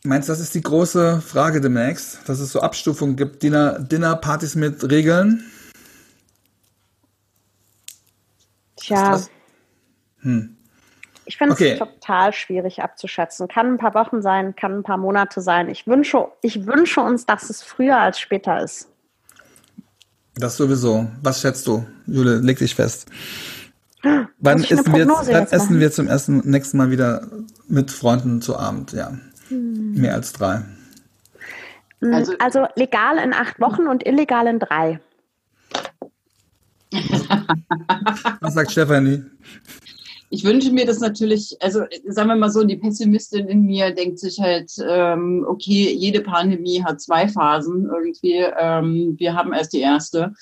Meinst du, das ist die große Frage demnächst, dass es so Abstufungen gibt, Dinner, Dinnerpartys mit Regeln? Tja. Hm. Ich finde okay. es total schwierig abzuschätzen. Kann ein paar Wochen sein, kann ein paar Monate sein. Ich wünsche, ich wünsche uns, dass es früher als später ist. Das sowieso. Was schätzt du? Jule, leg dich fest. Wann, essen wir, wann essen wir zum ersten, nächsten Mal wieder mit Freunden zu Abend? Ja. Hm. Mehr als drei. Hm, also, also legal in acht Wochen und illegal in drei. Was sagt Stefanie? Ich wünsche mir das natürlich, also sagen wir mal so, die Pessimistin in mir denkt sich halt, ähm, okay, jede Pandemie hat zwei Phasen irgendwie. Ähm, wir haben erst die erste.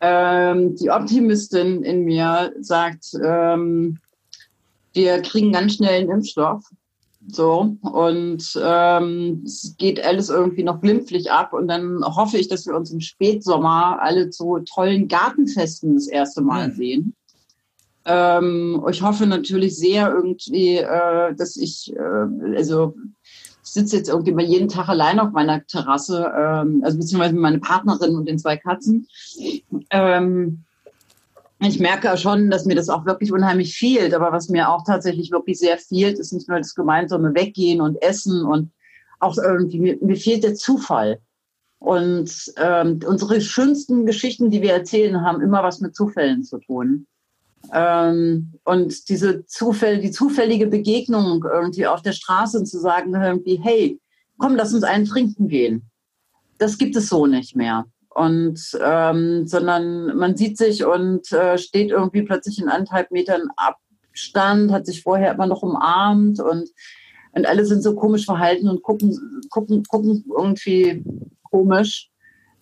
Ähm, die Optimistin in mir sagt, ähm, wir kriegen ganz schnell einen Impfstoff. So, und ähm, es geht alles irgendwie noch glimpflich ab. Und dann hoffe ich, dass wir uns im Spätsommer alle zu tollen Gartenfesten das erste Mal mhm. sehen. Ähm, ich hoffe natürlich sehr irgendwie, äh, dass ich, äh, also ich sitze jetzt irgendwie mal jeden Tag allein auf meiner Terrasse, ähm, also beziehungsweise mit meiner Partnerin und den zwei Katzen. Ähm, ich merke schon, dass mir das auch wirklich unheimlich fehlt. Aber was mir auch tatsächlich wirklich sehr fehlt, ist nicht nur das gemeinsame Weggehen und Essen und auch irgendwie, mir, mir fehlt der Zufall. Und ähm, unsere schönsten Geschichten, die wir erzählen, haben immer was mit Zufällen zu tun. Ähm, und diese Zufälle, die zufällige Begegnung irgendwie auf der Straße zu sagen irgendwie, hey, komm, lass uns einen trinken gehen. Das gibt es so nicht mehr. Und ähm, sondern man sieht sich und äh, steht irgendwie plötzlich in anderthalb Metern Abstand, hat sich vorher immer noch umarmt und, und alle sind so komisch verhalten und gucken, gucken, gucken irgendwie komisch.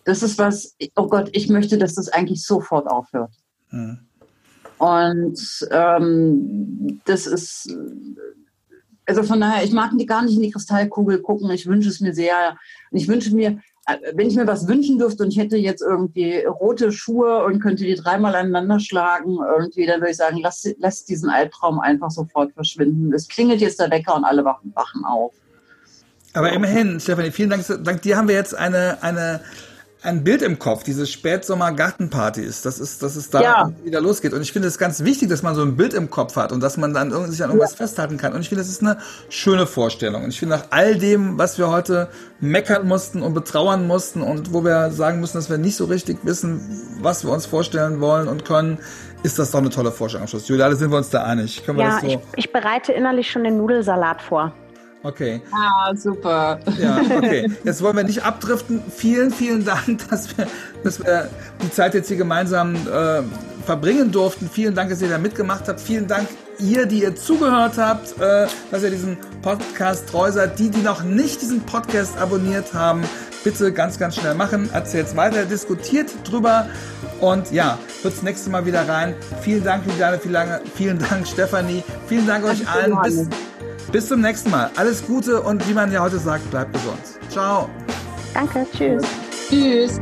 Das ist was, oh Gott, ich möchte, dass das eigentlich sofort aufhört. Mhm. Und ähm, das ist, also von daher, ich mag gar nicht in die Kristallkugel gucken. Ich wünsche es mir sehr. Ich wünsche mir, wenn ich mir was wünschen dürfte und ich hätte jetzt irgendwie rote Schuhe und könnte die dreimal aneinander schlagen, irgendwie, dann würde ich sagen, lass, lass diesen Albtraum einfach sofort verschwinden. Es klingelt jetzt der Wecker und alle wachen, wachen auf. Aber immerhin, Stefanie, vielen Dank. Dank dir haben wir jetzt eine, eine ein Bild im Kopf, diese Spätsommer-Gartenpartys, das ist, dass es da ja. wieder losgeht. Und ich finde es ganz wichtig, dass man so ein Bild im Kopf hat und dass man dann sich an irgendwas ja. festhalten kann. Und ich finde, das ist eine schöne Vorstellung. Und ich finde, nach all dem, was wir heute meckern mussten und betrauern mussten und wo wir sagen müssen, dass wir nicht so richtig wissen, was wir uns vorstellen wollen und können, ist das doch eine tolle Vorstellung am Schluss. Julia, sind wir uns da einig. Können wir ja, das so? ich, ich bereite innerlich schon den Nudelsalat vor. Okay. Ah, super. Ja, okay. Jetzt wollen wir nicht abdriften. Vielen, vielen Dank, dass wir, dass wir die Zeit jetzt hier gemeinsam äh, verbringen durften. Vielen Dank, dass ihr da mitgemacht habt. Vielen Dank, ihr, die ihr zugehört habt, äh, dass ihr diesen Podcast treu seid. Die, die noch nicht diesen Podcast abonniert haben, bitte ganz, ganz schnell machen. Erzählt weiter, diskutiert drüber. Und ja, hört's nächste Mal wieder rein. Vielen Dank, Juliane, vielen Dank, Stefanie. Vielen Dank euch allen. Bis, bis zum nächsten Mal. Alles Gute und wie man ja heute sagt, bleibt gesund. Ciao. Danke, tschüss. Tschüss.